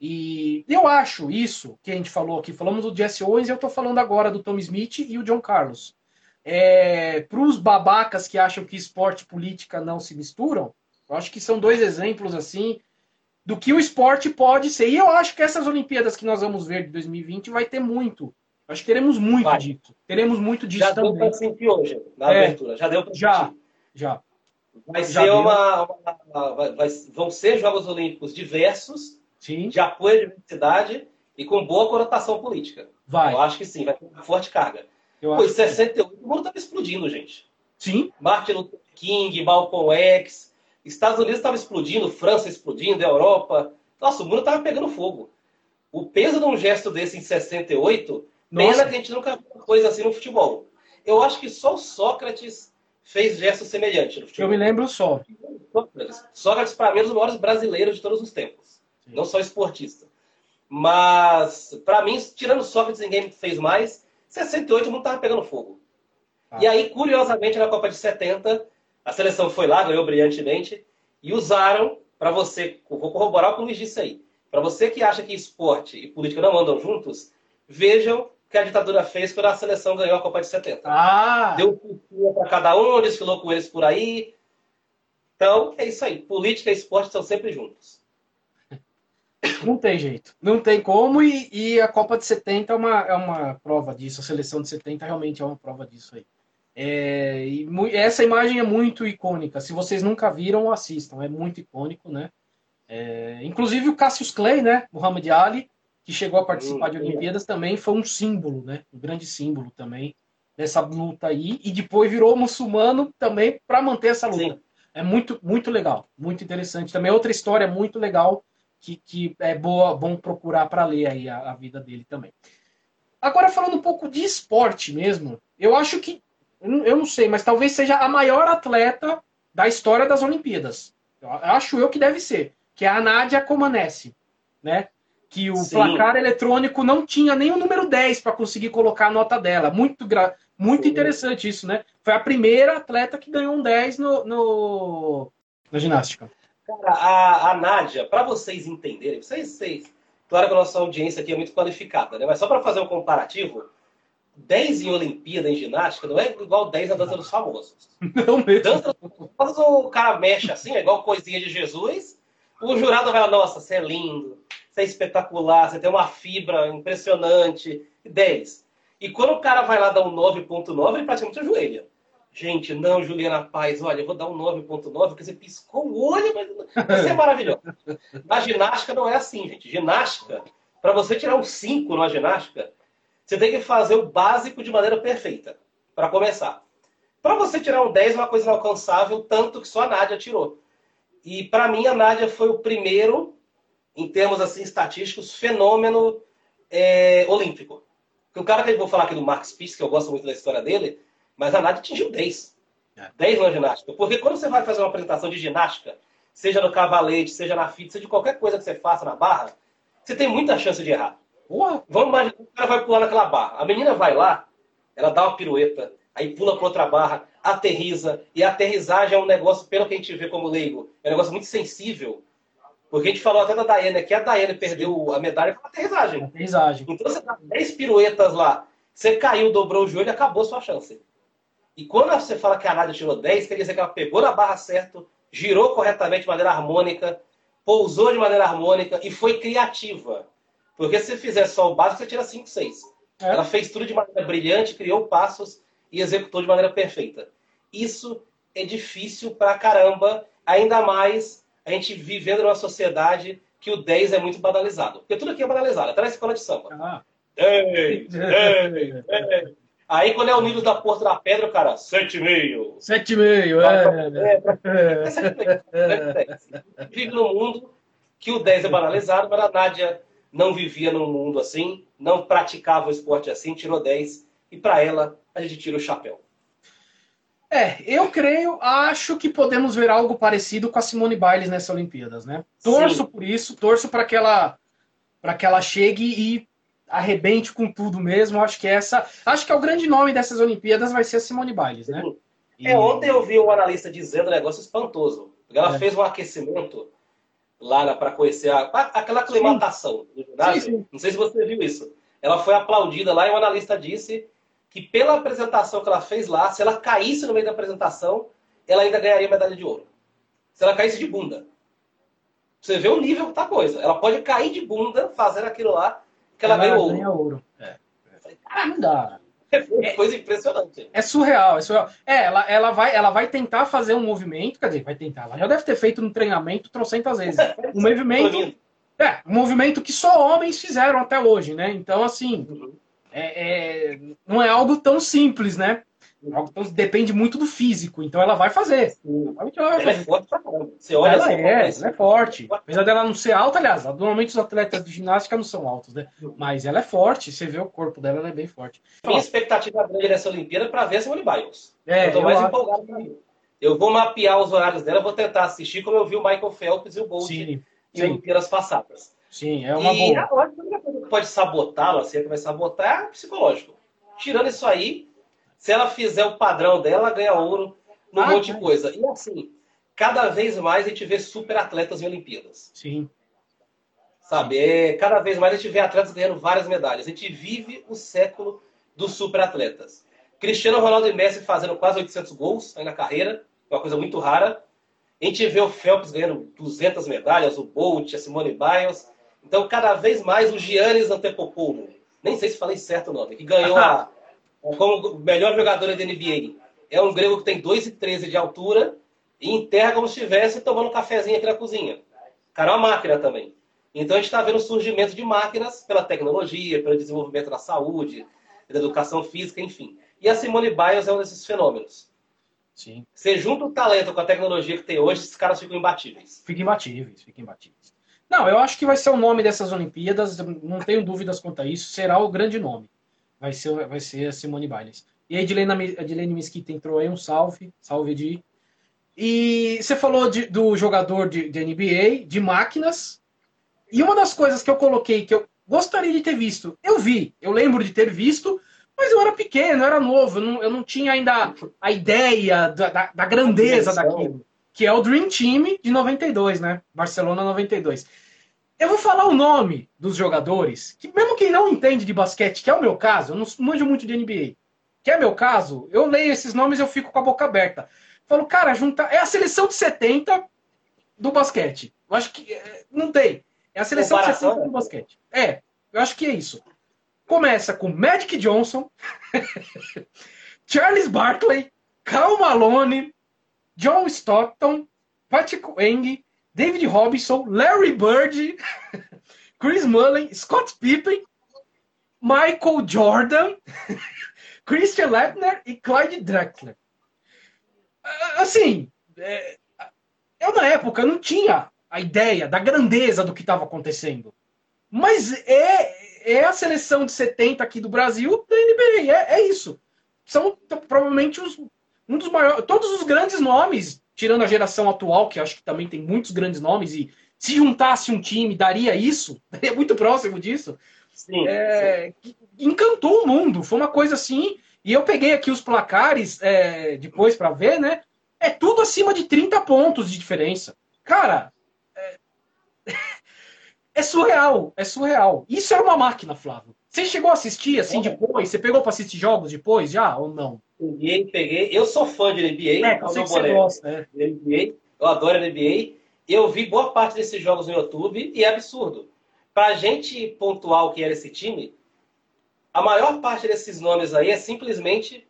E eu acho isso que a gente falou aqui. Falamos do Jesse Owens e eu tô falando agora do Tom Smith e o John Carlos. É, Para os babacas que acham que esporte e política não se misturam, eu acho que são dois exemplos assim do que o esporte pode ser. E eu acho que essas Olimpíadas que nós vamos ver de 2020 vai ter muito. Acho que teremos muito vai. disso. Teremos muito disso já também. Já deu para sentir hoje, na é, abertura. Já deu para Já, já. Vai já ser uma, uma, uma vai, vão ser Jogos Olímpicos diversos, sim. de apoio à diversidade e com boa conotação política. Vai. Eu acho que sim, vai ter uma forte carga. Eu Pô, em 68 que... o mundo estava explodindo, gente. Sim. Martin Luther King, Malcolm X. Estados Unidos estava explodindo, França explodindo, Europa. Nossa, o mundo estava pegando fogo. O peso de um gesto desse em 68, Nossa. pena que a gente nunca viu uma coisa assim no futebol. Eu acho que só o Sócrates fez gesto semelhante no futebol. Eu me lembro só. Sócrates, para mim, é um dos maiores brasileiros de todos os tempos. Sim. Não só esportista. Mas, para mim, tirando Sócrates, ninguém fez mais. 68 o mundo estava pegando fogo. Ah. E aí, curiosamente, na Copa de 70, a seleção foi lá, ganhou brilhantemente, e usaram, para você, vou corroborar o que o Luiz disse aí, para você que acha que esporte e política não andam juntos, vejam que a ditadura fez quando a seleção ganhou a Copa de 70. Ah. Deu um para cada um, desfilou com eles por aí. Então, é isso aí. Política e esporte estão sempre juntos. Não tem jeito. Não tem como, e, e, a Copa de 70 é uma, é uma prova disso. A seleção de 70 realmente é uma prova disso aí. É, e essa imagem é muito icônica. Se vocês nunca viram, assistam. É muito icônico, né? É, inclusive o Cassius Clay, né? Muhammad Ali, que chegou a participar de Olimpíadas, também foi um símbolo, né? Um grande símbolo também dessa luta aí. E depois virou muçulmano também para manter essa luta. Sim. É muito, muito legal, muito interessante. Também é outra história muito legal que, que é boa, bom procurar para ler aí a, a vida dele também. Agora falando um pouco de esporte mesmo, eu acho que eu não sei, mas talvez seja a maior atleta da história das Olimpíadas. Eu acho eu que deve ser, que é a Nádia Comaneci, né? Que o Sim. placar eletrônico não tinha nem o número 10 para conseguir colocar a nota dela. Muito, gra... Muito interessante isso, né? Foi a primeira atleta que ganhou um 10 no, no... na ginástica. Cara, a, a Nádia, para vocês entenderem, vocês, vocês, claro que a nossa audiência aqui é muito qualificada, né? Mas só para fazer um comparativo, 10 em Olimpíada em ginástica não é igual 10 na dança dos famosos. Não mesmo. Dança dos famosos, o cara mexe assim, é igual coisinha de Jesus. O jurado vai, nossa, você é lindo, você é espetacular, você tem uma fibra impressionante. 10. E quando o cara vai lá dar um 9.9, ele praticamente ajoelha. Gente, não, Juliana Paz, olha, eu vou dar um 9.9, porque você piscou o olho, mas vai ser maravilhoso. Na ginástica não é assim, gente. Ginástica, para você tirar um 5 na ginástica, você tem que fazer o básico de maneira perfeita, para começar. Para você tirar um 10 é uma coisa inalcançável, tanto que só a Nádia tirou. E para mim, a Nádia foi o primeiro, em termos assim estatísticos, fenômeno é, olímpico. Porque o cara que eu vou falar aqui do Mark Spitz, que eu gosto muito da história dele, mas a Nádia atingiu 10. É. 10 na ginástica. Porque quando você vai fazer uma apresentação de ginástica, seja no cavalete, seja na fita, seja de qualquer coisa que você faça na barra, você tem muita chance de errar. Porra, vamos imaginar o cara vai pular naquela barra. A menina vai lá, ela dá uma pirueta, aí pula para outra barra, aterriza. E a aterrissagem é um negócio, pelo que a gente vê como leigo, é um negócio muito sensível. Porque a gente falou até da Daiane, que a Daiane perdeu a medalha com a aterrissagem. aterrissagem. Então você dá 10 piruetas lá, você caiu, dobrou o joelho, acabou a sua chance. E quando você fala que a Nádia tirou 10, quer dizer que ela pegou na barra certo, girou corretamente de maneira harmônica, pousou de maneira harmônica e foi criativa. Porque se fizer só o básico, você tira 5, 6. É. Ela fez tudo de maneira brilhante, criou passos e executou de maneira perfeita. Isso é difícil pra caramba, ainda mais a gente vivendo numa sociedade que o 10 é muito banalizado. Porque tudo aqui é banalizado, até na escola de samba. Ah. Ei, ei, ei. Aí quando é o nível da Porta da Pedra, cara, 7,5. 7,5, é. é. Vive num mundo que o 10 é banalizado, mas a Nádia não vivia num mundo assim, não praticava o esporte assim, tirou 10 e para ela a gente tira o chapéu. É, eu creio, acho que podemos ver algo parecido com a Simone Biles nessas Olimpíadas, né? Torço Sim. por isso, torço para que ela para que ela chegue e arrebente com tudo mesmo. Acho que essa, acho que é o grande nome dessas Olimpíadas vai ser a Simone Biles, né? E... É, ontem eu vi um analista dizendo um negócio espantoso. Ela é. fez um aquecimento lá para conhecer a, aquela aclimatação do ginásio. Sim, sim. Não sei se você viu isso. Ela foi aplaudida lá e o analista disse que pela apresentação que ela fez lá, se ela caísse no meio da apresentação, ela ainda ganharia medalha de ouro. Se ela caísse de bunda. Você vê o nível que tá a coisa. Ela pode cair de bunda fazendo aquilo lá, que ela, ela ganhou ouro. ouro. É. Cara, não dá. É coisa impressionante. É surreal, é surreal. É, ela, ela, vai, ela vai tentar fazer um movimento, quer dizer, vai tentar. Ela já deve ter feito um treinamento trocentas vezes. Um movimento. É, um movimento que só homens fizeram até hoje, né? Então, assim, é, é, não é algo tão simples, né? Então, depende muito do físico, então ela vai fazer. Ela, vai fazer. é forte pra. Você olha ela assim, é, ela é forte. Apesar dela não ser alta, aliás, normalmente os atletas de ginástica não são altos, né? Mas ela é forte, você vê o corpo dela, ela é bem forte. Minha expectativa grande nessa Olimpíada é para ver a Simone Biles. É, eu tô mais acho... empolgado pra mim. Eu vou mapear os horários dela, vou tentar assistir como eu vi o Michael Phelps e o Bolt sim, em Olimpíadas passadas. Sim, é uma e boa. a única coisa que pode sabotá-la, se é que vai sabotar, é psicológico. Tirando isso aí, se ela fizer o padrão dela, ganha ouro num ah, monte de coisa. E assim, cada vez mais a gente vê super atletas em Olimpíadas. Sim. Sabe? É, cada vez mais a gente vê atletas ganhando várias medalhas. A gente vive o século dos super atletas. Cristiano Ronaldo e Messi fazendo quase 800 gols aí na carreira, uma coisa muito rara. A gente vê o Phelps ganhando 200 medalhas, o Bolt, a Simone Biles. Então, cada vez mais o Giannis Antetokounmpo, nem sei se falei certo o nome, que ganhou a, como melhor jogador da NBA. É um grego que tem 2,13 de altura e enterra como se estivesse tomando um cafezinho aqui na cozinha. O cara é uma máquina também. Então a gente está vendo o surgimento de máquinas pela tecnologia, pelo desenvolvimento da saúde, da educação física, enfim. E a Simone Biles é um desses fenômenos. Sim. Você junta o talento com a tecnologia que tem hoje, esses caras ficam imbatíveis. Ficam imbatíveis, ficam imbatíveis. Não, eu acho que vai ser o nome dessas Olimpíadas, não tenho dúvidas quanto a isso, será o grande nome vai ser, vai ser a Simone Biles. E a Edilene, Edilene Mesquita entrou aí, um salve, salve de. E você falou de, do jogador de, de, NBA, de máquinas. E uma das coisas que eu coloquei que eu gostaria de ter visto, eu vi, eu lembro de ter visto, mas eu era pequeno, eu era novo, eu não, eu não tinha ainda a ideia da, da, da grandeza daquilo. Que é o Dream Team de 92, né? Barcelona 92. Eu vou falar o nome dos jogadores, que mesmo quem não entende de basquete, que é o meu caso, eu não manjo muito de NBA, que é meu caso, eu leio esses nomes e eu fico com a boca aberta. Falo, cara, junta... é a seleção de 70 do basquete. Eu acho que é, não tem. É a seleção de 70 do basquete. É, eu acho que é isso. Começa com Magic Johnson, Charles Barkley, Cal Malone, John Stockton, Patrick Eng, David Robinson, Larry Bird, Chris Mullen, Scott Pippen, Michael Jordan, Christian Leitner e Clyde Drexler. Assim, é, eu na época não tinha a ideia da grandeza do que estava acontecendo. Mas é, é a seleção de 70 aqui do Brasil da NBA, é, é isso. São provavelmente os, um dos maiores. Todos os grandes nomes tirando a geração atual, que acho que também tem muitos grandes nomes, e se juntasse um time, daria isso, daria muito próximo disso. Sim, é, sim. Encantou o mundo, foi uma coisa assim. E eu peguei aqui os placares é, depois para ver, né? É tudo acima de 30 pontos de diferença. Cara, é, é surreal, é surreal. Isso era uma máquina, Flávio. Você chegou a assistir assim é. depois? Você pegou para assistir jogos depois já ou não? Peguei, peguei. Eu sou fã de NBA. É, eu sei que você gosta, né? NBA. Eu adoro NBA. Eu vi boa parte desses jogos no YouTube e é absurdo. Pra gente pontuar o que era esse time, a maior parte desses nomes aí é simplesmente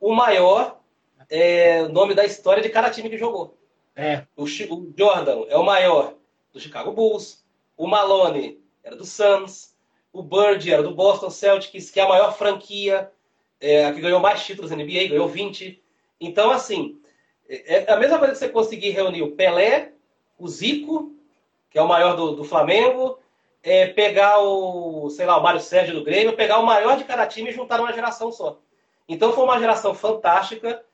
o maior é, nome da história de cada time que jogou. É. O, o Jordan é o maior do Chicago Bulls. O Malone era do Suns. O Bird era do Boston Celtics, que é a maior franquia é, que ganhou mais títulos na NBA, ganhou 20. Então, assim, é, é a mesma coisa que você conseguir reunir o Pelé, o Zico, que é o maior do, do Flamengo, é, pegar o, sei lá, o Mário Sérgio do Grêmio, pegar o maior de cada time e juntar numa geração só. Então foi uma geração fantástica.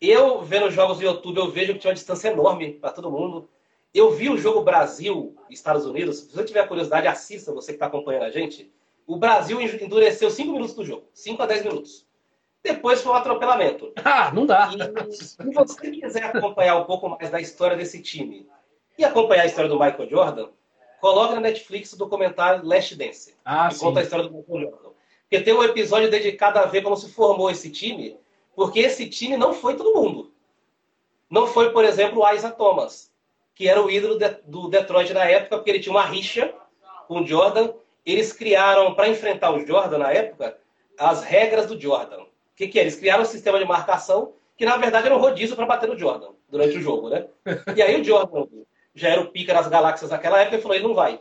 Eu, vendo jogos no YouTube, eu vejo que tinha uma distância enorme para todo mundo. Eu vi o jogo Brasil Estados Unidos. Se você tiver curiosidade, assista, você que está acompanhando a gente. O Brasil endureceu 5 minutos do jogo. 5 a 10 minutos. Depois foi um atropelamento. Ah, não dá. E se você quiser acompanhar um pouco mais da história desse time e acompanhar a história do Michael Jordan, coloque na Netflix o documentário Last Dance. Ah, que sim. conta a história do Michael Jordan. Porque tem um episódio dedicado a ver como se formou esse time, porque esse time não foi todo mundo. Não foi, por exemplo, o Isaac Thomas, que era o ídolo do Detroit na época, porque ele tinha uma rixa com o Jordan eles criaram, para enfrentar o Jordan na época, as regras do Jordan. O que, que é? Eles criaram um sistema de marcação que, na verdade, era um rodízio para bater no Jordan durante o jogo, né? E aí o Jordan já era o pica das galáxias naquela época e falou, ele não vai.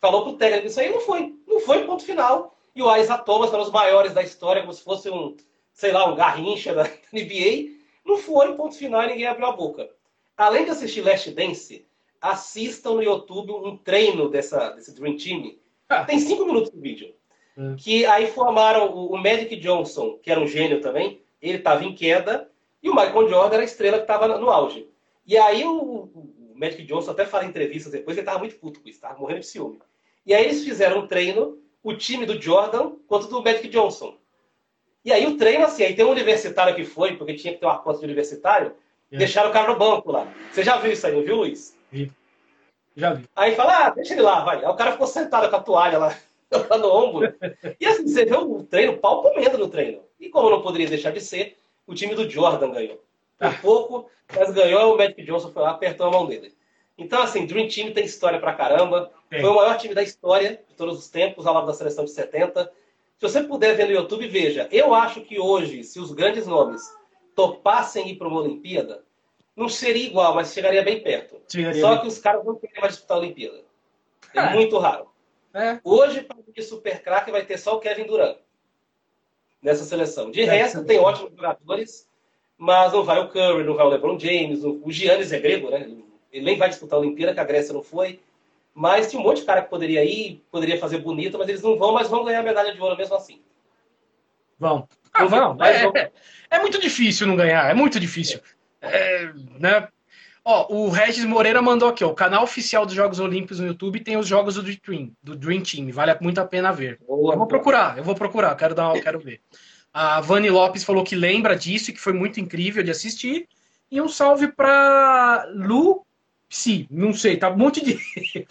Falou pro técnico, isso aí não foi. Não foi, ponto final. E o Isaac Thomas, um dos maiores da história, como se fosse um, sei lá, um garrincha da NBA. Não foi, ponto final, e ninguém abriu a boca. Além de assistir Last Dance, assistam no YouTube um treino dessa, desse Dream Team. Ah. Tem cinco minutos de vídeo. Hum. Que aí formaram o, o Magic Johnson, que era um gênio também. Ele estava em queda. E o Michael Jordan era a estrela que estava no auge. E aí o, o Magic Johnson até fala em entrevistas depois, ele estava muito puto com isso, estava morrendo de ciúme. E aí eles fizeram um treino, o time do Jordan contra o do Magic Johnson. E aí o treino, assim, aí tem um universitário que foi, porque tinha que ter uma cota de universitário, é. deixaram o cara no banco lá. Você já viu isso aí, não viu, Luiz? Vi. Já vi. Aí fala, ah, deixa ele lá, vai. Aí o cara ficou sentado com a toalha lá, lá no ombro. E assim, você vê o treino, pau comendo no treino. E como não poderia deixar de ser, o time do Jordan ganhou. Por ah. pouco, mas ganhou, o Magic Johnson foi lá, apertou a mão dele. Então, assim, Dream Team tem história pra caramba. Sim. Foi o maior time da história de todos os tempos, ao lado da seleção de 70. Se você puder ver no YouTube, veja. Eu acho que hoje, se os grandes nomes topassem ir para uma Olimpíada, não seria igual, mas chegaria bem perto. Chegaria Só bem. que os caras não querem mais disputar a Olimpíada. É, é. muito raro. É. Hoje, para o super craque, vai ter só o Kevin Durant nessa seleção. De é, resto, tem ótimos jogadores, mas não vai o Curry, não vai o LeBron James, o Giannis é grego, né? Ele nem vai disputar a Olimpíada, que a Grécia não foi. Mas tinha um monte de cara que poderia ir, poderia fazer bonito, mas eles não vão, mas vão ganhar a medalha de ouro mesmo assim. Vão. Ah, vão. É, é, muito difícil não ganhar, é muito difícil. É, né? Ó, o Regis Moreira mandou aqui, ó, o canal oficial dos Jogos Olímpicos no YouTube tem os jogos do Dream, do Dream Team, vale muito a pena ver. Boa, eu vou procurar, eu vou procurar, quero dar, quero ver. A Vani Lopes falou que lembra disso e que foi muito incrível de assistir. E um salve para Lu Psi, não sei, tá um monte de.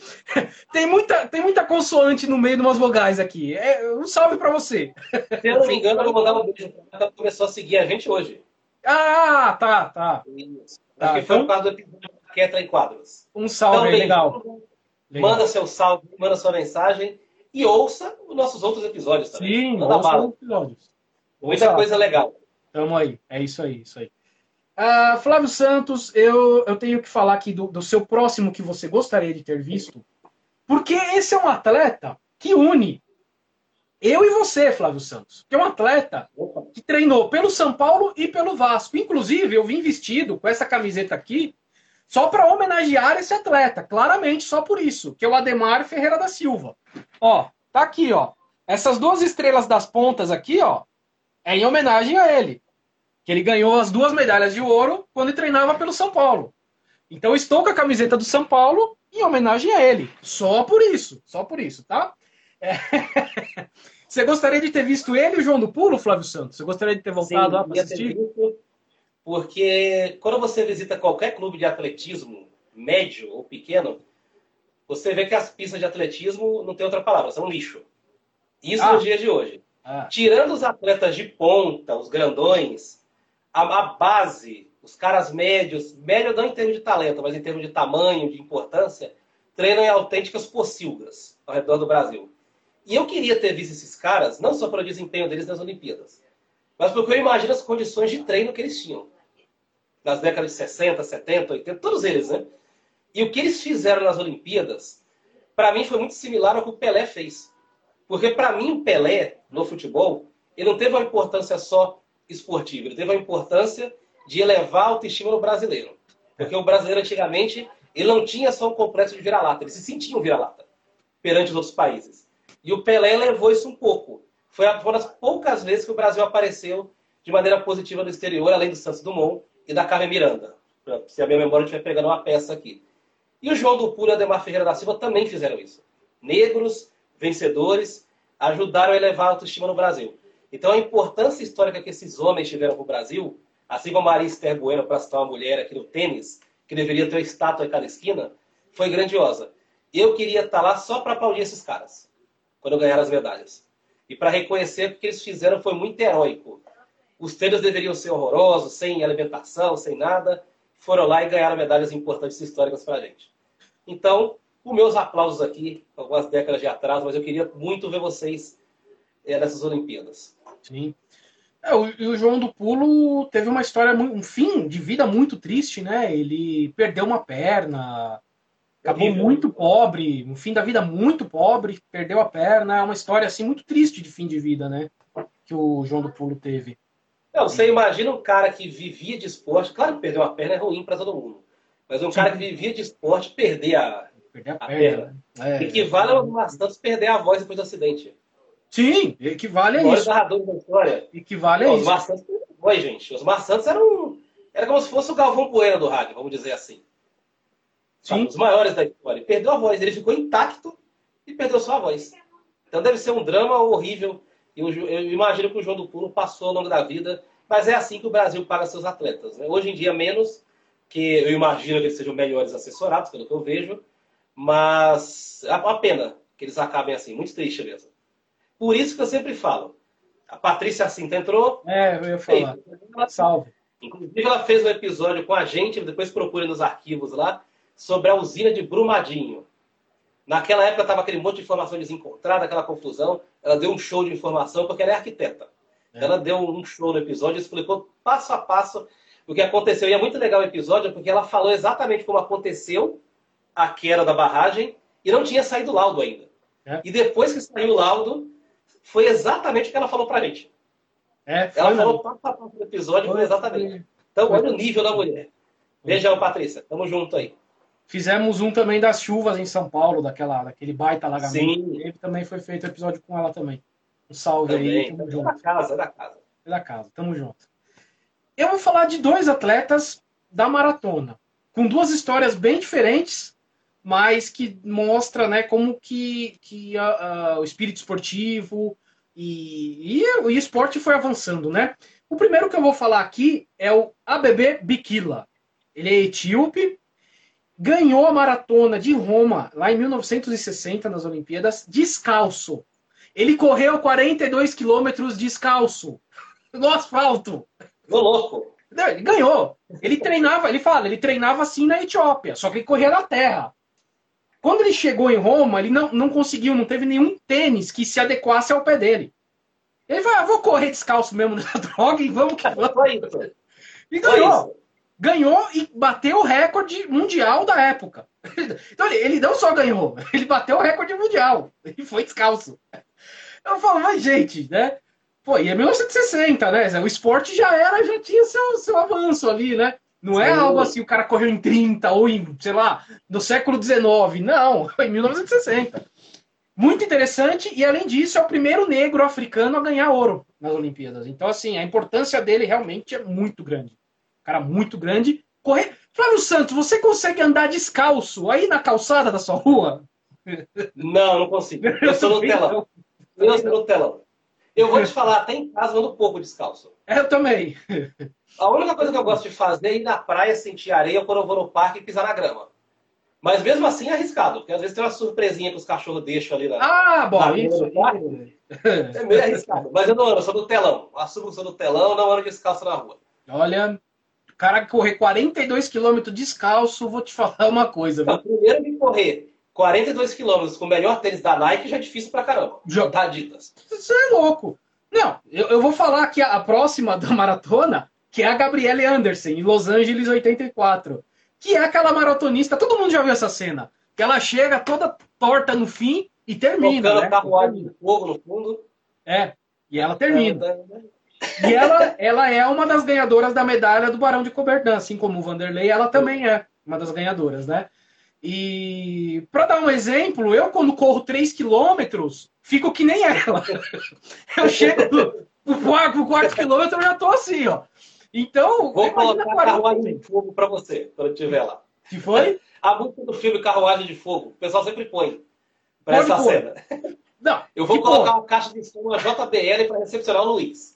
tem, muita, tem muita consoante no meio de umas vogais aqui. É, um salve para você. Se eu não me engano, eu vou mandar um beijo. Ela começou a seguir a gente hoje. Ah, tá, tá. Isso. tá Acho que foi então... por causa do episódio que entra em quadros. Um salve então, legal. legal. Manda seu salve, manda sua mensagem e ouça os nossos outros episódios também. Sim, manda ouça os episódios. Muita coisa legal. Tamo aí. É isso aí, isso aí. Uh, Flávio Santos, eu, eu tenho que falar aqui do, do seu próximo que você gostaria de ter visto, porque esse é um atleta que une eu e você, Flávio Santos, que é um atleta que treinou pelo São Paulo e pelo Vasco. Inclusive, eu vim vestido com essa camiseta aqui só para homenagear esse atleta, claramente só por isso, que é o Ademar Ferreira da Silva. Ó, tá aqui, ó. Essas duas estrelas das pontas aqui, ó, é em homenagem a ele que ele ganhou as duas medalhas de ouro quando ele treinava pelo São Paulo. Então estou com a camiseta do São Paulo em homenagem a ele. Só por isso, só por isso, tá? É... Você gostaria de ter visto ele e o João do Pulo, Flávio Santos? Você gostaria de ter voltado Sim, lá para assistir? Visto, porque quando você visita qualquer clube de atletismo, médio ou pequeno, você vê que as pistas de atletismo não tem outra palavra, são lixo. Isso ah. nos dias de hoje. Ah. Tirando os atletas de ponta, os grandões, a, base, os caras médios, médio não em termos de talento, mas em termos de tamanho, de importância, treinam em autênticas pocilgas ao redor do Brasil. E eu queria ter visto esses caras, não só pelo desempenho deles nas Olimpíadas, mas porque eu imagino as condições de treino que eles tinham. Nas décadas de 60, 70, 80, todos eles, né? E o que eles fizeram nas Olimpíadas, para mim foi muito similar ao que o Pelé fez. Porque para mim o Pelé, no futebol, ele não teve uma importância só esportivo. Ele teve a importância de elevar a autoestima no brasileiro. Porque o brasileiro, antigamente, ele não tinha só um complexo de vira-lata, ele se sentia um vira-lata perante os outros países. E o Pelé levou isso um pouco. Foi uma das poucas vezes que o Brasil apareceu de maneira positiva no exterior, além do Santos Dumont e da Carmen Miranda. Se a minha memória estiver pegando uma peça aqui. E o João do Puro e o Ademar Ferreira da Silva também fizeram isso. Negros, vencedores, ajudaram a elevar a autoestima no Brasil. Então, a importância histórica que esses homens tiveram para o Brasil, assim como a Maria Esther Bueno, para citar uma mulher aqui no tênis, que deveria ter uma estátua em cada esquina, foi grandiosa. Eu queria estar lá só para aplaudir esses caras, quando eu ganhar as medalhas. E para reconhecer que o que eles fizeram foi muito heróico. Os treinos deveriam ser horrorosos, sem alimentação, sem nada. Foram lá e ganharam medalhas importantes históricas para a gente. Então, os meus aplausos aqui, algumas décadas de atraso, mas eu queria muito ver vocês é, nessas Olimpíadas. Sim. É, o, o, João do Pulo teve uma história, um fim de vida muito triste, né? Ele perdeu uma perna. Acabou muito pobre, no fim da vida muito pobre, perdeu a perna. É uma história assim muito triste de fim de vida, né? Que o João do Pulo teve. Não, você imagina um cara que vivia de esporte, claro que perder uma perna é ruim para todo mundo, mas um Sim. cara que vivia de esporte perder a, perder a, a perna, perna. É, equivale é. ao Marcos perder a voz depois do acidente. Sim, equivale a isso. Os narradores da história. Equivale a isso. Os Marcos Oi, gente. Os Marsantos eram. Era como se fosse o Galvão Poeira do rádio, vamos dizer assim. Sim. Os maiores da história. Perdeu a voz. Ele ficou intacto e perdeu só a voz. Então deve ser um drama horrível. Eu, eu imagino que o João do Pulo passou ao longo da vida. Mas é assim que o Brasil paga seus atletas. Né? Hoje em dia, menos, que eu imagino que eles sejam melhores assessorados, pelo que eu vejo. Mas é uma pena que eles acabem assim. Muito triste mesmo. Por isso que eu sempre falo. A Patrícia Cinta entrou. É, eu ia falar. Salve. Inclusive, ela fez um episódio com a gente, depois procure nos arquivos lá, sobre a usina de Brumadinho. Naquela época estava aquele monte de informação desencontrada, aquela confusão. Ela deu um show de informação porque ela é arquiteta. É. Ela deu um show no episódio, explicou passo a passo o que aconteceu. E é muito legal o episódio porque ela falou exatamente como aconteceu a queda da barragem e não tinha saído laudo ainda. É. E depois que saiu o laudo, foi exatamente o que ela falou pra gente. É, ela falou passo a passo do episódio, foi, exatamente. Então, olha o nível da mulher. Beijão, Patrícia. Tamo junto aí. Fizemos um também das chuvas em São Paulo, daquela, daquele baita alagamento. Sim. Ele também foi feito episódio com ela também. Um salve também. aí. Tamo junto. Da casa, da casa. É da casa. Tamo junto. Eu vou falar de dois atletas da maratona, com duas histórias bem diferentes, mas que mostra né, como que, que o espírito esportivo e, e, o esporte foi avançando. Né? O primeiro que eu vou falar aqui é o ABB Bikila. Ele é etíope, ganhou a maratona de Roma lá em 1960 nas Olimpíadas descalço. Ele correu 42 quilômetros descalço no asfalto. Ô, louco! Ele ganhou. Ele treinava, ele fala, ele treinava assim na Etiópia, só que ele corria na terra. Quando ele chegou em Roma, ele não, não conseguiu, não teve nenhum tênis que se adequasse ao pé dele. Ele falou, ah, vou correr descalço mesmo na droga e vamos que vamos. E ganhou. Ganhou e bateu o recorde mundial da época. Então ele, ele não só ganhou, ele bateu o recorde mundial. E foi descalço. Eu falo, mas gente, né? Pô, e é 1960, né? O esporte já era, já tinha seu, seu avanço ali, né? Não é algo assim, o cara correu em 30 ou em, sei lá, no século XIX. Não, foi em 1960. Muito interessante, e além disso, é o primeiro negro africano a ganhar ouro nas Olimpíadas. Então, assim, a importância dele realmente é muito grande. Um cara muito grande. Correr. Flávio Santos, você consegue andar descalço aí na calçada da sua rua? Não, não consigo. Eu sou no telão. Eu sou no telão. Eu vou te falar, até em casa eu ando pouco descalço. Eu também. A única coisa que eu gosto de fazer é ir na praia, sentir areia quando eu vou no parque e pisar na grama. Mas mesmo assim é arriscado, porque às vezes tem uma surpresinha que os cachorros deixam ali na. Ah, bom, na isso. É meio arriscado. Mas eu não ando, eu sou do telão. Assumo que sou do telão, não ando descalço na rua. Olha, cara que correr 42 quilômetros descalço, vou te falar uma coisa. Viu? primeiro de correr 42 quilômetros com o melhor tênis da Nike já é difícil pra caramba. Já. Tá ditas. Você é louco. Não, eu, eu vou falar que a, a próxima da maratona que é a Gabrielle Anderson, em Los Angeles 84. Que é aquela maratonista, todo mundo já viu essa cena. Que ela chega toda torta no fim e termina. Tocando né? carruagem de fogo no fundo. É, e ela termina. É, e ela, ela é uma das ganhadoras da medalha do Barão de Coberdan, assim como o Vanderlei, ela também é uma das ganhadoras, né? E para dar um exemplo, eu quando corro 3 quilômetros, fico que nem ela. Eu chego pro quarto, quarto quilômetro, eu já tô assim, ó. Então, vou colocar carruagem de fogo para você, quando eu estiver lá. Que foi? A música do filme Carruagem de Fogo, o pessoal sempre põe para essa cena. Não, eu vou colocar uma caixa de som, uma JBL, para recepcionar o Luiz.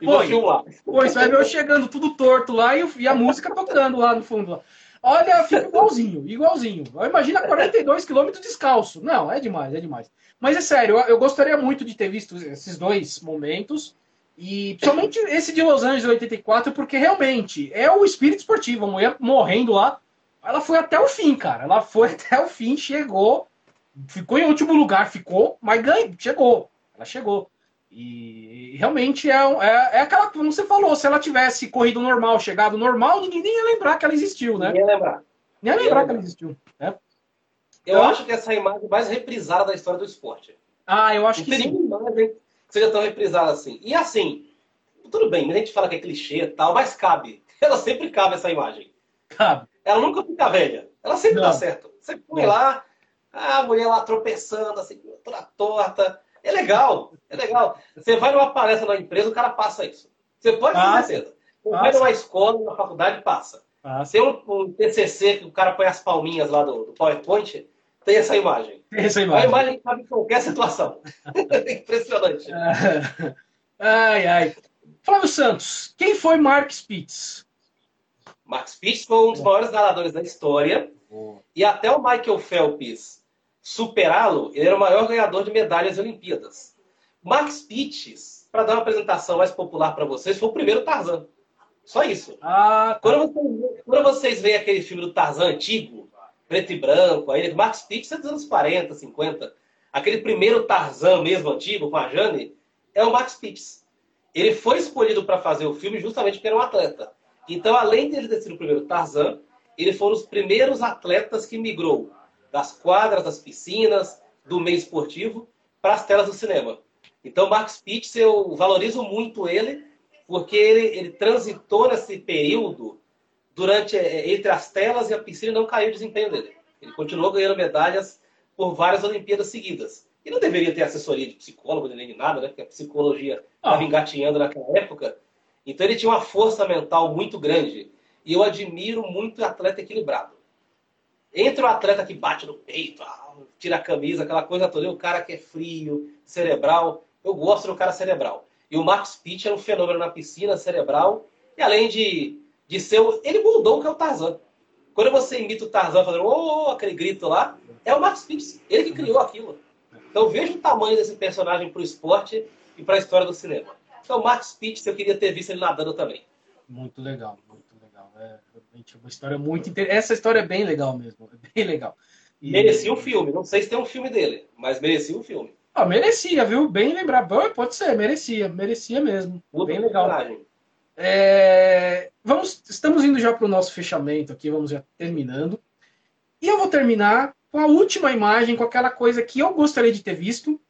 E vou filmar. Pois, vai ver eu chegando tudo torto lá e, e a música tocando lá no fundo. Olha, fica igualzinho, igualzinho. Imagina 42 quilômetros descalço. Não, é demais, é demais. Mas é sério, eu, eu gostaria muito de ter visto esses dois momentos. E principalmente esse de Los Angeles 84, porque realmente é o espírito esportivo. A mulher morrendo lá, ela foi até o fim, cara. Ela foi até o fim, chegou, ficou em último lugar, ficou, mas ganhou, chegou. Ela chegou. E realmente é, é, é, aquela como você falou, se ela tivesse corrido normal, chegado normal, ninguém nem ia lembrar que ela existiu, né? Nem ia lembrar. Nem ia lembrar que ela existiu, né? Eu então... acho que essa é a imagem mais reprisada da história do esporte. Ah, eu acho Não que tem sim. imagem que seja tão reprisada assim. E assim, tudo bem, a gente fala que é clichê e tal, mas cabe. Ela sempre cabe essa imagem. Cabe. Ela nunca fica velha. Ela sempre Não. dá certo. Você põe Não. lá, a mulher lá tropeçando, assim, toda torta. É legal, é legal. Você vai numa palestra na empresa, o cara passa isso. Você pode ter certeza. Você vai numa escola, numa faculdade, passa. passa. Tem um, um, TCC que o cara põe as palminhas lá do, do PowerPoint, tem essa imagem. Tem essa imagem. A imagem cabe em qualquer situação. Impressionante. ai, ai. Flávio Santos, quem foi Mark Spitz? Mark Spitz foi um dos maiores nadadores da história. E até o Michael Phelps superá-lo, ele era o maior ganhador de medalhas Olimpíadas. Mark Spitz, para dar uma apresentação mais popular para vocês, foi o primeiro Tarzan. Só isso. Ah, tá. quando, vocês, quando, vocês, veem aquele filme do Tarzan antigo, preto e branco, aí Mark Spitz é dos anos 40, 50. Aquele primeiro Tarzan mesmo antigo, com a Jane, é o Mark Spitz. Ele foi escolhido para fazer o filme justamente porque era um atleta. Então, além de ele ter sido o primeiro Tarzan, ele foi um dos primeiros atletas que migrou das quadras, das piscinas, do meio esportivo para as telas do cinema. Então, Mark Spitz, eu valorizo muito ele, porque ele, ele transitou nesse período durante é, entre as telas e a piscina e não caiu o desempenho dele. Ele continuou ganhando medalhas por várias Olimpíadas seguidas. E não deveria ter assessoria de psicólogo nem de nada, né? Porque a psicologia estava ah. engatinhando naquela época. Então ele tinha uma força mental muito grande. E eu admiro muito o atleta equilibrado. Entre o atleta que bate no peito, ah, tira a camisa, aquela coisa toda, e o cara que é frio, cerebral, eu gosto do cara cerebral. E o Marcos Pitt é um fenômeno na piscina cerebral. E além de, de ser. Ele mudou o que é o Tarzan. Quando você imita o Tarzan fazendo oh, aquele grito lá, é o Marcos Pitt. Ele que criou aquilo. Então veja o tamanho desse personagem para o esporte e para a história do cinema. Então, Marcos Pitt, eu queria ter visto ele nadando também. Muito legal, muito legal. É realmente uma história muito interessante. Essa história é bem legal mesmo, é bem legal. E... Merecia um filme. Não sei se tem um filme dele, mas merecia um filme. Ah, merecia, viu? Bem lembrado. Pode ser, merecia, merecia mesmo. Muito bem legal. É... Vamos, estamos indo já para o nosso fechamento aqui, vamos já terminando. E eu vou terminar com a última imagem, com aquela coisa que eu gostaria de ter visto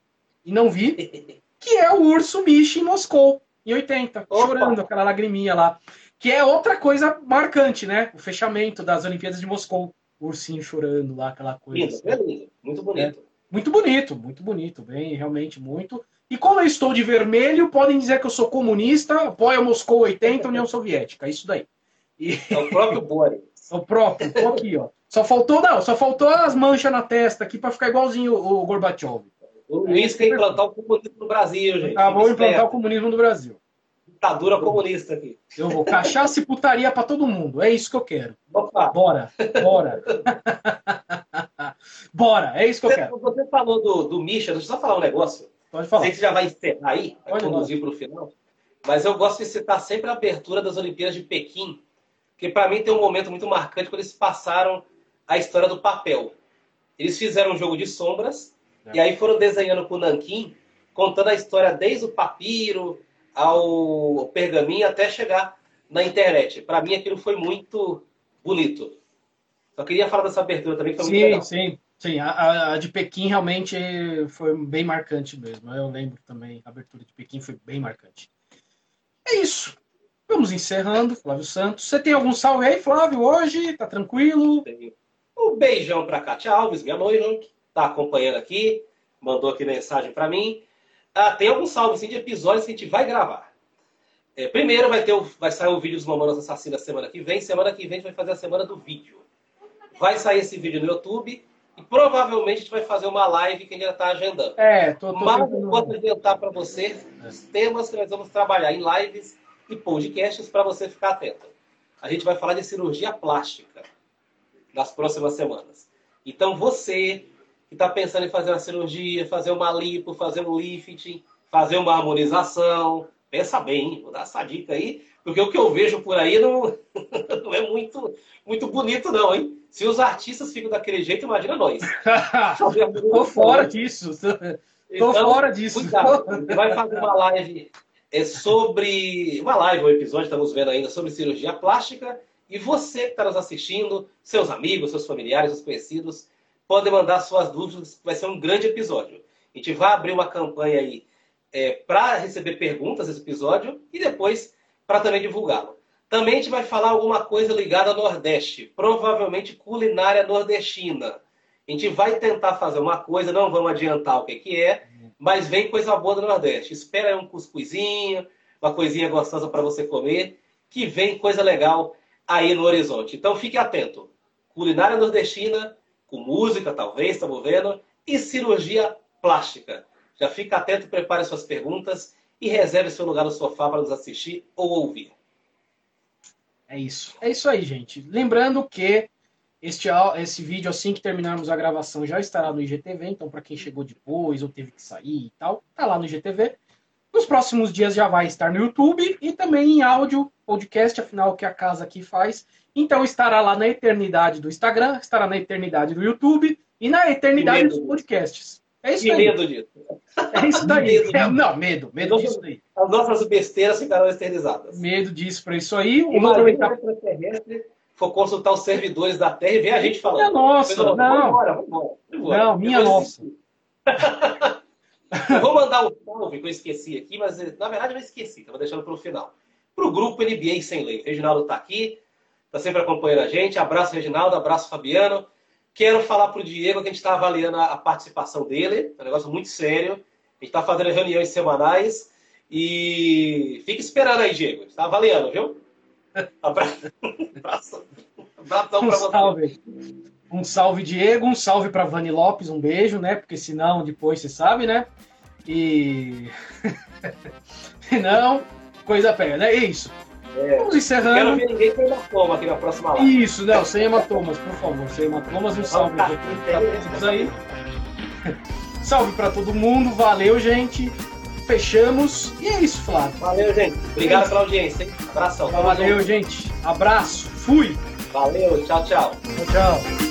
e não vi, que é o urso Michi em Moscou, em 80, Opa. chorando, aquela lagriminha lá. Que é outra coisa marcante, né? O fechamento das Olimpíadas de Moscou. O ursinho chorando lá, aquela coisa. Lindo, assim. é lindo. Muito bonito. É. Muito bonito, muito bonito. Bem, realmente muito. E como eu estou de vermelho, podem dizer que eu sou comunista, apoio Moscou 80, União Soviética. Isso daí. E... É o próprio Boris. É o próprio, tô aqui, ó. Só faltou, não, só faltou as manchas na testa aqui para ficar igualzinho o, o Gorbachev. O Luiz quer implantar o comunismo no Brasil, gente. Acabou de implantar o comunismo no Brasil. Ditadura comunista aqui. Eu vou cachaça e putaria para todo mundo. É isso que eu quero. Opa. Bora, bora. bora, é isso que você, eu quero. Você falou do, do Misha, deixa eu só falar um negócio. Pode falar. Sei que você já vai encerrar aí, vai Pode conduzir para o final. Mas eu gosto de citar sempre a abertura das Olimpíadas de Pequim, que para mim tem um momento muito marcante quando eles passaram a história do papel. Eles fizeram um jogo de sombras é. e aí foram desenhando com o Nankin, contando a história desde o papiro ao pergaminho até chegar na internet. Para mim aquilo foi muito bonito. Só queria falar dessa abertura também, que foi sim, muito legal. Sim, sim. A, a, de Pequim realmente foi bem marcante mesmo. Eu lembro também, a abertura de Pequim foi bem marcante. É isso. Vamos encerrando, Flávio Santos. Você tem algum salve aí, Flávio, hoje? Tá tranquilo? Tenho. Um beijão para Cátia Alves, minha noiva, está acompanhando aqui, mandou aqui mensagem para mim. Ah, tem alguns salves de episódios que a gente vai gravar. É, primeiro vai, ter o, vai sair o vídeo dos Mamonas Assassinas semana que vem. Semana que vem a gente vai fazer a semana do vídeo. Vai sair esse vídeo no YouTube e provavelmente a gente vai fazer uma live que a gente já está agendando. É, tô, tô Mas eu vou apresentar para você os temas que nós vamos trabalhar em lives e podcasts para você ficar atento. A gente vai falar de cirurgia plástica nas próximas semanas. Então você que está pensando em fazer uma cirurgia, fazer uma lipo, fazer um lifting, fazer uma harmonização, pensa bem, vou dar essa dica aí, porque o que eu vejo por aí não, não é muito, muito bonito não, hein? Se os artistas ficam daquele jeito, imagina nós. Tô fora disso. Tô então, fora disso. Cuidado. Vai fazer uma live é sobre uma live, um episódio, estamos vendo ainda sobre cirurgia plástica e você que está nos assistindo, seus amigos, seus familiares, seus conhecidos, podem mandar suas dúvidas, vai ser um grande episódio. A gente vai abrir uma campanha aí é, para receber perguntas nesse episódio e depois para também divulgá-lo. Também a gente vai falar alguma coisa ligada ao Nordeste, provavelmente culinária nordestina. A gente vai tentar fazer uma coisa, não vamos adiantar o que, que é, mas vem coisa boa do Nordeste. Espera um cuscuzinho, uma coisinha gostosa para você comer, que vem coisa legal aí no horizonte. Então fique atento. Culinária nordestina, com música talvez, estamos vendo, e cirurgia plástica. Já fica atento, prepare suas perguntas e reserve seu lugar no sofá para nos assistir ou ouvir. É isso. É isso aí, gente. Lembrando que este, esse vídeo, assim que terminarmos a gravação, já estará no IGTV. Então, para quem chegou depois ou teve que sair e tal, tá lá no IGTV. Nos próximos dias já vai estar no YouTube e também em áudio, podcast, afinal, que a casa aqui faz. Então, estará lá na eternidade do Instagram, estará na eternidade do YouTube e na eternidade dos podcasts. É isso que aí. medo disso. É isso daí. medo, é, não, medo, medo disso aí. As nossas besteiras ficarão esterilizadas. Medo disso para isso aí. O Imagina extraterrestre for consultar os servidores da Terra e ver a gente falando. Minha nossa, não. Vamos embora, vamos embora. Não, minha nossa. eu vou mandar um salve que eu esqueci aqui, mas na verdade eu não esqueci, estava deixando para o final. Para o grupo NBA Sem Lei. O Reginaldo está aqui, está sempre acompanhando a gente. Abraço, Reginaldo, abraço, Fabiano. Quero falar para o Diego que a gente está avaliando a, participação dele, é um negócio muito sério. A gente está fazendo reuniões semanais e fica esperando aí, Diego. Está avaliando, viu? Abraço. Abraço. Abração um salve. Um salve, Diego. Um salve para Vani Lopes. Um beijo, né? Porque senão depois você sabe, né? E. não, coisa pega, né? É isso. É. Vamos encerrando. Quero ver ninguém sem hematoma aqui na próxima live. Isso, não, sem hematomas, por favor. Sem hematomas, um salve todos aí. Salve para todo mundo, valeu, gente. Fechamos. E é isso, Flávio. Valeu, gente. Obrigado pela audiência. Hein? Abração. Valeu, gente. Abraço. Fui. Valeu. Tchau, tchau. Tchau, tchau.